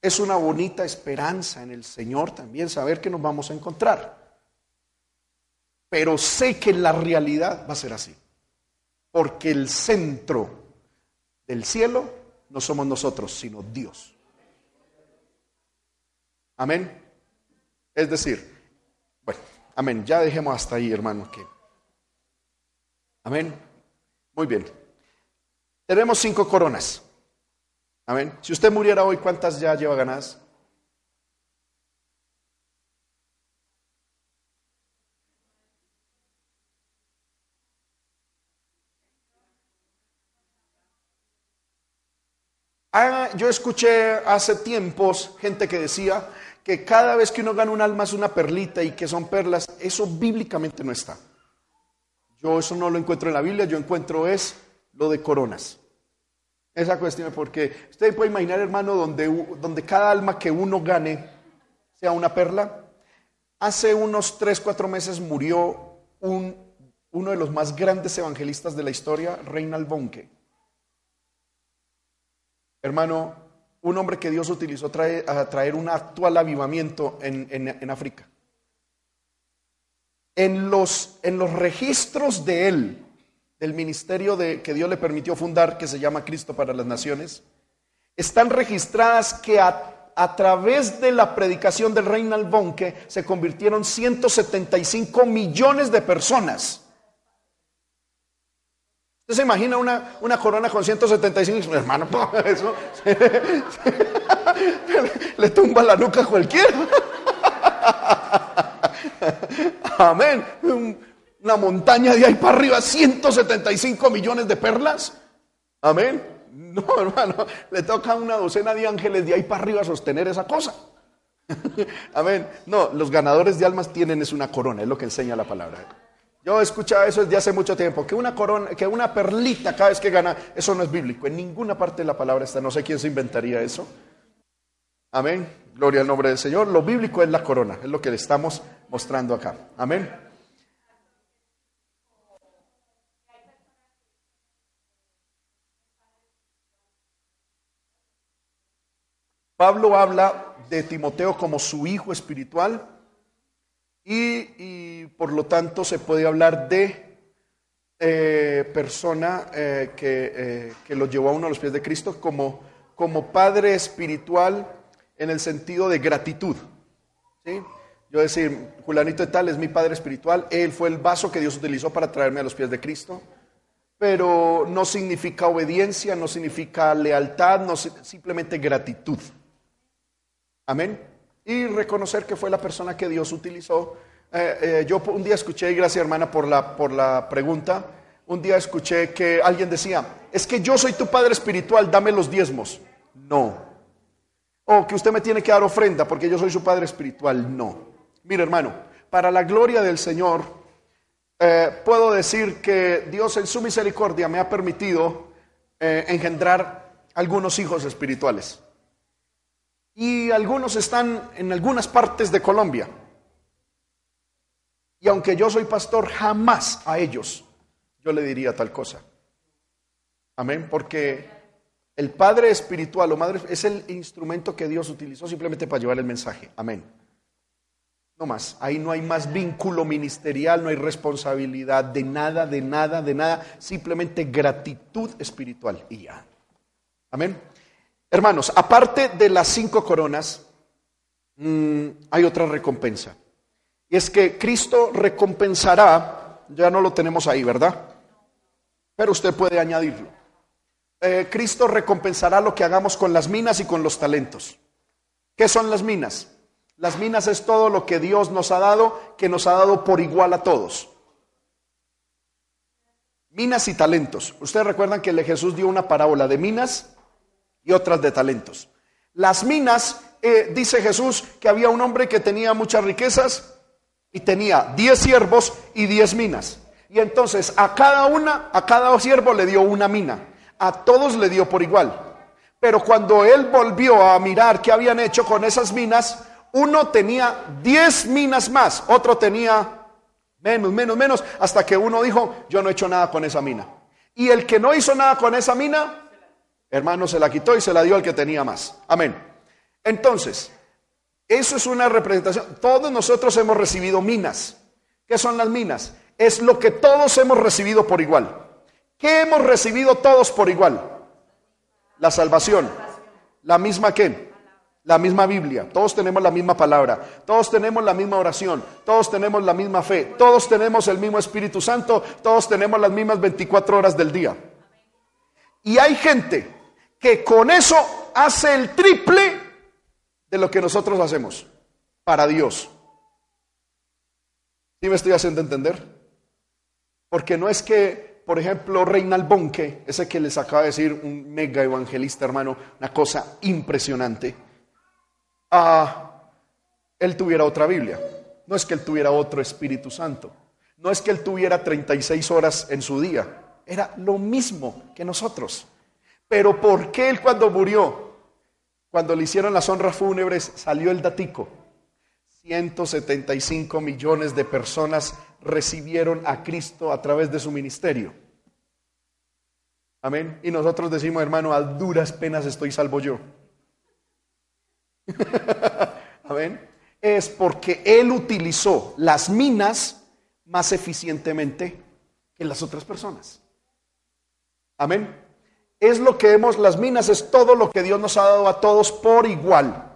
es una bonita esperanza en el Señor también saber que nos vamos a encontrar. Pero sé que la realidad va a ser así. Porque el centro del cielo no somos nosotros, sino Dios. Amén. Es decir, bueno, amén. Ya dejemos hasta ahí, hermano. Que... Amén. Muy bien. Tenemos cinco coronas. Amén. Si usted muriera hoy, ¿cuántas ya lleva ganadas? Ah, yo escuché hace tiempos gente que decía que cada vez que uno gana un alma es una perlita y que son perlas. Eso bíblicamente no está. Yo eso no lo encuentro en la Biblia, yo encuentro es lo de coronas esa cuestión, porque usted puede imaginar, hermano, donde, donde cada alma que uno gane sea una perla. Hace unos tres, cuatro meses murió un, uno de los más grandes evangelistas de la historia, Reinald Bonke. Hermano, un hombre que Dios utilizó a traer un actual avivamiento en, en África. En los, en los registros de él, del ministerio de, que Dios le permitió fundar, que se llama Cristo para las Naciones, están registradas que a, través de la predicación del Reinald Bonke se convirtieron 175 millones de personas. ¿Usted se imagina una, una corona con 175? Hermano, eso le tumba la nuca a cualquiera. Amén una montaña de ahí para arriba, 175 millones de perlas. Amén. No, hermano, le toca a una docena de ángeles de ahí para arriba sostener esa cosa. Amén. No, los ganadores de almas tienen es una corona, es lo que enseña la palabra. Yo he escuchado eso desde hace mucho tiempo, que una corona, que una perlita cada vez que gana, eso no es bíblico. En ninguna parte de la palabra está, no sé quién se inventaría eso. Amén. Gloria al nombre del Señor. Lo bíblico es la corona, es lo que le estamos mostrando acá. Amén. Pablo habla de Timoteo como su hijo espiritual y, por lo tanto se puede hablar de eh, persona eh, eh, que, lo llevó a uno a los pies de Cristo como, como padre espiritual en el sentido de gratitud. Yo decir, Julanito de tal es mi padre espiritual, él fue el vaso que Dios utilizó para traerme a los pies de Cristo, pero no significa obediencia, no significa lealtad, no simplemente gratitud. Amén. Y reconocer que fue la persona que Dios utilizó. Eh, eh, yo un día escuché, y gracias hermana por la, por la pregunta, un día escuché que alguien decía, es que yo soy tu padre espiritual, dame los diezmos. No. O que usted me tiene que dar ofrenda porque yo soy su padre espiritual. No. Mire hermano, para la gloria del Señor, eh, puedo decir que Dios en su misericordia me ha permitido engendrar algunos hijos espirituales. Y algunos están en algunas partes de Colombia. Y aunque yo soy pastor, jamás a ellos yo le diría tal cosa. Amén, porque el Padre espiritual o Madre es el instrumento que Dios utilizó simplemente para llevar el mensaje. Amén. No más. Ahí no hay más vínculo ministerial, no hay responsabilidad de nada, de nada, de nada. Simplemente gratitud espiritual y ya. Amén. Hermanos, aparte de las cinco coronas, mm, hay otra recompensa. Y es que Cristo recompensará, ya no lo tenemos ahí, ¿verdad? Pero usted puede añadirlo. Eh, Cristo recompensará lo que hagamos con las minas y con los talentos. ¿Qué son las minas? Las minas es todo lo que Dios nos ha dado, que nos ha dado por igual a todos. Minas y talentos. Ustedes recuerdan que Jesús dio una parábola de minas y otras de talentos. Las minas, eh, dice Jesús, que había un hombre que tenía muchas riquezas y tenía diez siervos y diez minas. Y entonces a cada una, a cada siervo le dio una mina. A todos le dio por igual. Pero cuando él volvió a mirar qué habían hecho con esas minas, uno tenía 10 minas más, otro tenía menos, menos, menos, hasta que uno dijo, yo no he hecho nada con esa mina. Y el que no hizo nada con esa mina, hermano, se la quitó y se la dio al que tenía más. Amén. Entonces, eso es una representación. Todos nosotros hemos recibido minas. ¿Qué son las minas? Es lo que todos hemos recibido por igual. ¿Qué hemos recibido todos por igual? La salvación. La misma qué? la misma Biblia, todos tenemos la misma palabra, todos tenemos la misma oración, todos tenemos la misma fe, todos tenemos el mismo Espíritu Santo, todos tenemos las mismas 24 horas del día. Y hay gente que con eso hace el triple de lo que nosotros hacemos para Dios. ¿Sí me estoy haciendo entender? Porque no es que, por ejemplo, Reinald Bonke, ese que les acaba de decir un mega evangelista, hermano, una cosa impresionante él tuviera otra Biblia. No es que él tuviera otro Espíritu Santo. No es que él tuviera 36 horas en su día. Era lo mismo que nosotros. Pero ¿por qué él cuando murió, cuando le hicieron las honras fúnebres, salió el datico? 175 millones de personas recibieron a Cristo a través de su ministerio. Amén. Y nosotros decimos, hermano, a duras penas estoy salvo yo. Amén. Es porque Él utilizó las minas más eficientemente que las otras personas. Amén. Es lo que vemos, las minas es todo lo que Dios nos ha dado a todos por igual.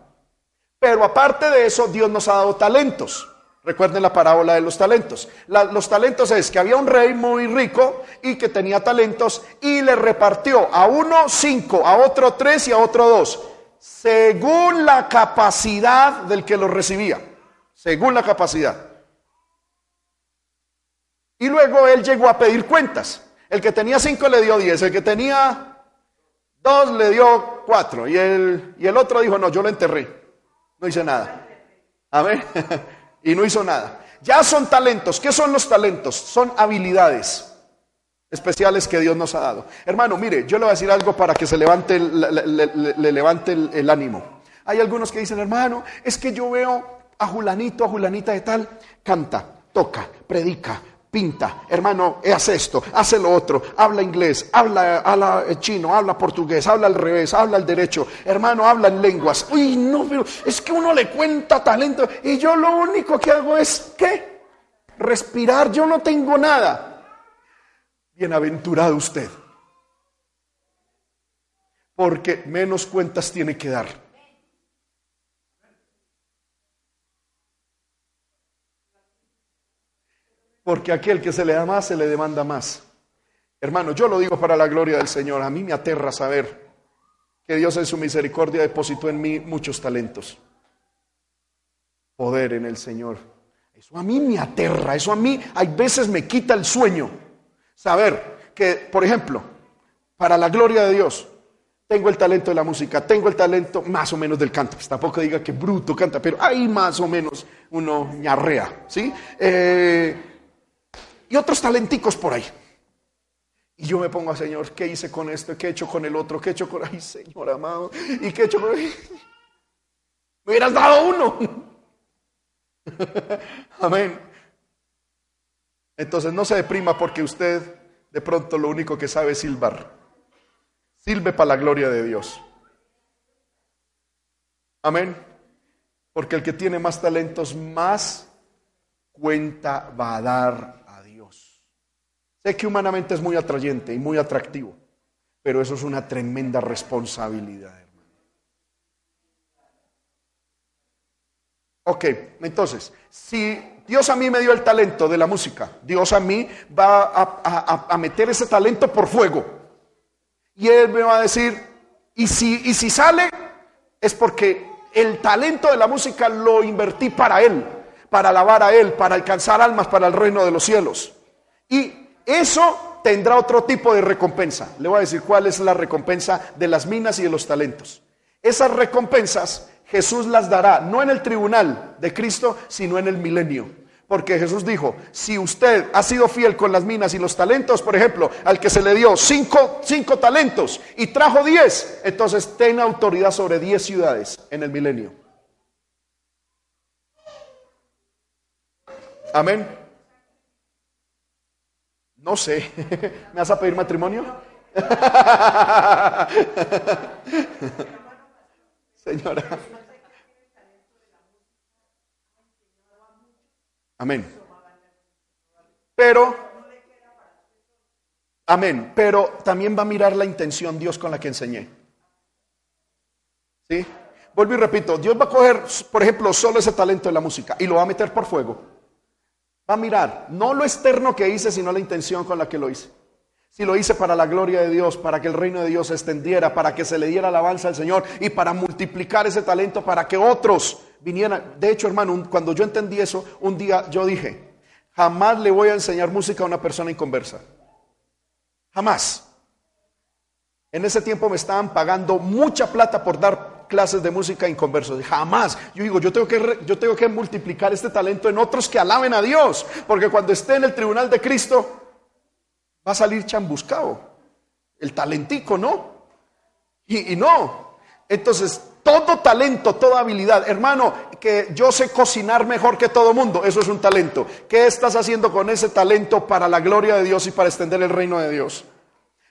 Pero aparte de eso, Dios nos ha dado talentos. Recuerden la parábola de los talentos. los talentos es que había un rey muy rico y que tenía talentos y le repartió a uno cinco, a otro tres y a otro dos según la capacidad del que lo recibía, según la capacidad. Y luego él llegó a pedir cuentas. El que tenía cinco le dio diez, el que tenía dos le dio cuatro y el, y el otro dijo, no, yo lo enterré, no hice nada. Amén. y no hizo nada. Ya son talentos. ¿Qué son los talentos? Son habilidades especiales que Dios nos ha dado. Hermano, mire, yo le voy a decir algo para que se levante, le, levante el, ánimo. Hay algunos que dicen, hermano, es que yo veo a Julanito, a Julanita de tal, canta, toca, predica, pinta, hermano, hace esto, hace lo otro, habla inglés, habla, habla, chino, habla portugués, habla al revés, habla al derecho, hermano, habla en lenguas. Uy, no, pero es que uno le cuenta talento y yo lo único que hago es, ¿qué? Respirar, yo no tengo nada. Bienaventurado usted. Porque menos cuentas tiene que dar. Porque aquel que se le da más, se le demanda más. Hermano, yo lo digo para la gloria del Señor. A mí me aterra saber que Dios en su misericordia depositó en mí muchos talentos. Poder en el Señor. Eso a mí me aterra, eso a mí hay veces me quita el sueño. Saber que, por ejemplo, para la gloria de Dios, tengo el talento de la música, tengo el talento más o menos del canto. Pues tampoco diga que bruto canta, pero hay más o menos uno ñarrea, ¿sí? Eh, y otros talenticos por ahí. Y yo me pongo a Señor, ¿qué hice con esto? ¿Qué he hecho con el otro? ¿Qué he hecho con... Ay, Señor amado. ¿Y qué he hecho con... Me hubieras dado uno. Amén. Entonces no se deprima porque usted de pronto lo único que sabe es silbar. Sirve para la gloria de Dios. Amén. Porque el que tiene más talentos, más cuenta va a dar. Sé que humanamente es muy atrayente y muy atractivo, pero eso es una tremenda responsabilidad, hermano. Ok, entonces, si Dios a mí me dio el talento de la música, Dios a mí va a, meter ese talento por fuego. Y él me va a decir, y si, y si sale, es porque el talento de la música lo invertí para él, para alabar a él, para alcanzar almas para el reino de los cielos. Y eso tendrá otro tipo de recompensa. Le voy a decir cuál es la recompensa de las minas y de los talentos. Esas recompensas Jesús las dará no en el tribunal de Cristo, sino en el milenio. Porque Jesús dijo, si usted ha sido fiel con las minas y los talentos, por ejemplo, al que se le dio cinco, cinco talentos y trajo diez, entonces ten autoridad sobre diez ciudades en el milenio. Amén. No sé, ¿me vas a pedir matrimonio? Señora. Amén. Pero, amén, pero también va a mirar la intención Dios con la que enseñé. ¿Sí? Vuelvo y repito, Dios va a coger, por ejemplo, solo ese talento de la música y lo va a meter por fuego. Va a mirar, no lo externo que hice, sino la intención con la que lo hice. Si lo hice para la gloria de Dios, para que el reino de Dios se extendiera, para que se le diera alabanza al Señor y para multiplicar ese talento para que otros vinieran. De hecho, hermano, cuando yo entendí eso, un día yo dije, jamás le voy a enseñar música a una persona inconversa. Jamás. En ese tiempo me estaban pagando mucha plata por dar clases de música inconversos. Jamás. Yo digo, yo tengo, que, yo tengo que multiplicar este talento en otros que alaben a Dios. Porque cuando esté en el tribunal de Cristo, va a salir chambuscado. El talentico, ¿no? Y no. Entonces, todo talento, toda habilidad, hermano, que yo sé cocinar mejor que todo mundo, eso es un talento. ¿Qué estás haciendo con ese talento para la gloria de Dios y para extender el reino de Dios?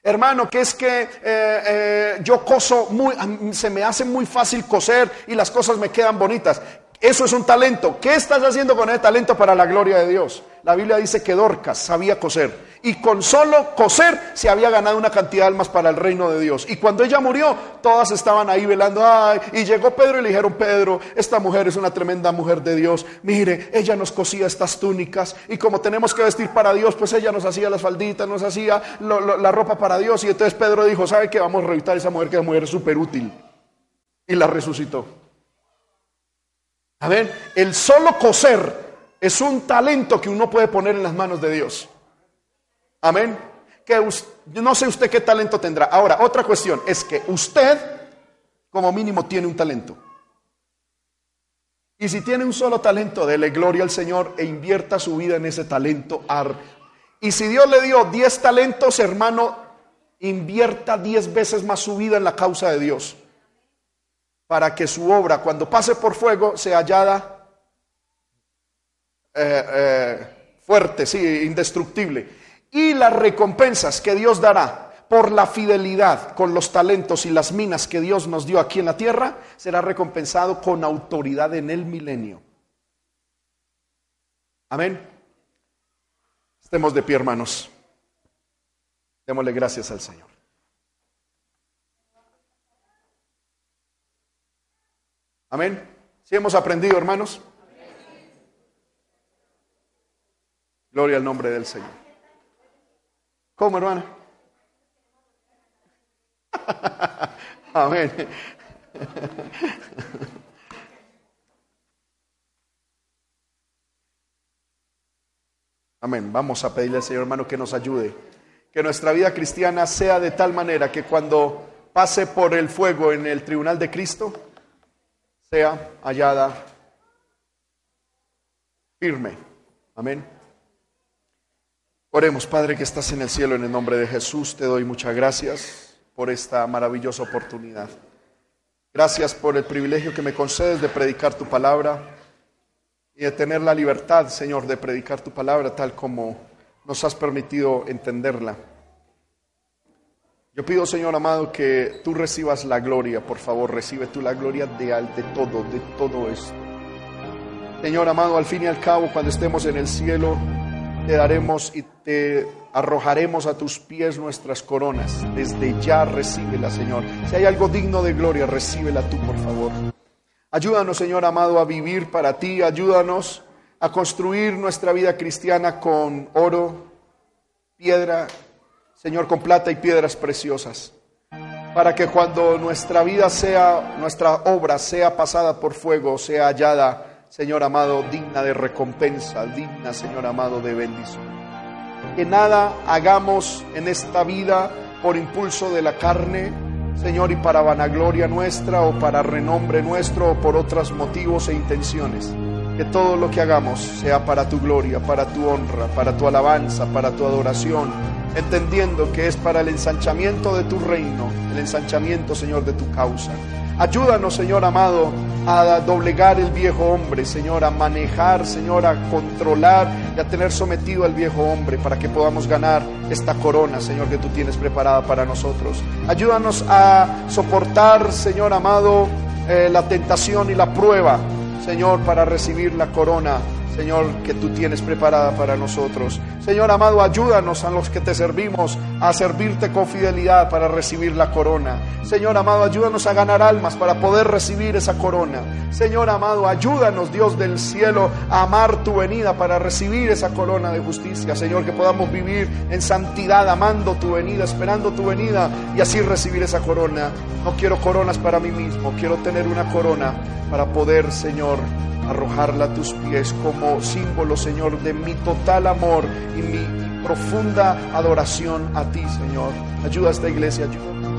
Hermano, que es que eh, eh, yo coso muy, se me hace muy fácil coser y las cosas me quedan bonitas. Eso es un talento. ¿Qué estás haciendo con ese talento para la gloria de Dios? La Biblia dice que Dorcas sabía coser y con solo coser se había ganado una cantidad de almas para el reino de Dios. Y cuando ella murió, todas estaban ahí velando. Ay, y llegó Pedro y le dijeron, Pedro, esta mujer es una tremenda mujer de Dios. Mire, ella nos cosía estas túnicas y como tenemos que vestir para Dios, pues ella nos hacía las falditas, nos hacía la ropa para Dios. Y entonces Pedro dijo, ¿sabe qué? Vamos a revitar a esa mujer que es mujer súper útil. Y la resucitó. A ver, el solo coser es un talento que uno puede poner en las manos de Dios. Amén. Que no sé usted qué talento tendrá. Ahora, otra cuestión es que usted, como mínimo, tiene un talento. Y si tiene un solo talento, dele gloria al Señor e invierta su vida en ese talento. Y si Dios le dio 10 talentos, hermano, invierta 10 veces más su vida en la causa de Dios para que su obra, cuando pase por fuego, sea hallada eh, eh, fuerte, sí, indestructible. Y las recompensas que Dios dará por la fidelidad con los talentos y las minas que Dios nos dio aquí en la tierra, será recompensado con autoridad en el milenio. Amén. Estemos de pie, hermanos. Démosle gracias al Señor. Amén. Si hemos aprendido, hermanos? Gloria al nombre del Señor. ¿Cómo, hermana? Amén. Amén. Vamos a pedirle al Señor hermano que nos ayude. Que nuestra vida cristiana sea de tal manera que cuando pase por el fuego en el tribunal de Cristo, sea hallada firme. Amén. Oremos, Padre que estás en el cielo, en el nombre de Jesús, te doy muchas gracias por esta maravillosa oportunidad. Gracias por el privilegio que me concedes de predicar tu palabra y de tener la libertad, Señor, de predicar tu palabra tal como nos has permitido entenderla. Yo pido, Señor amado, que tú recibas la gloria, por favor, recibe tú la gloria de, de todo, de todo esto. Señor amado, al fin y al cabo, cuando estemos en el cielo, te daremos y te arrojaremos a tus pies nuestras coronas. Desde ya recíbela, Señor. Si hay algo digno de gloria, recíbela tú, por favor. Ayúdanos, Señor amado, a vivir para ti. Ayúdanos a construir nuestra vida cristiana con oro, piedra, Señor, con plata y piedras preciosas. Para que cuando nuestra vida sea, nuestra obra sea pasada por fuego, sea hallada, Señor amado, digna de recompensa, digna, Señor amado, de bendición que nada hagamos en esta vida por impulso de la carne, Señor, y para vanagloria nuestra o para renombre nuestro o por otros motivos e intenciones. Que todo lo que hagamos sea para tu gloria, para tu honra, para tu alabanza, para tu adoración, entendiendo que es para el ensanchamiento de tu reino, el ensanchamiento, Señor, de tu causa. Ayúdanos, Señor amado, a doblegar el viejo hombre, Señor, a manejar, Señor, a controlar y a tener sometido al viejo hombre para que podamos ganar esta corona, Señor, que tú tienes preparada para nosotros. Ayúdanos a soportar, Señor amado, eh, la tentación y la prueba, Señor, para recibir la corona Señor, que tú tienes preparada para nosotros. Señor amado, ayúdanos a los que te servimos a servirte con fidelidad para recibir la corona. Señor amado, ayúdanos a ganar almas para poder recibir esa corona. Señor amado, ayúdanos, Dios del cielo, a amar tu venida para recibir esa corona de justicia. Señor, que podamos vivir en santidad, amando tu venida, esperando tu venida y así recibir esa corona. No quiero coronas para mí mismo, quiero tener una corona para poder, Señor, arrojarla a tus pies como símbolo, Señor, de mi total amor y mi profunda adoración a ti, Señor. Ayuda a esta iglesia, ayuda.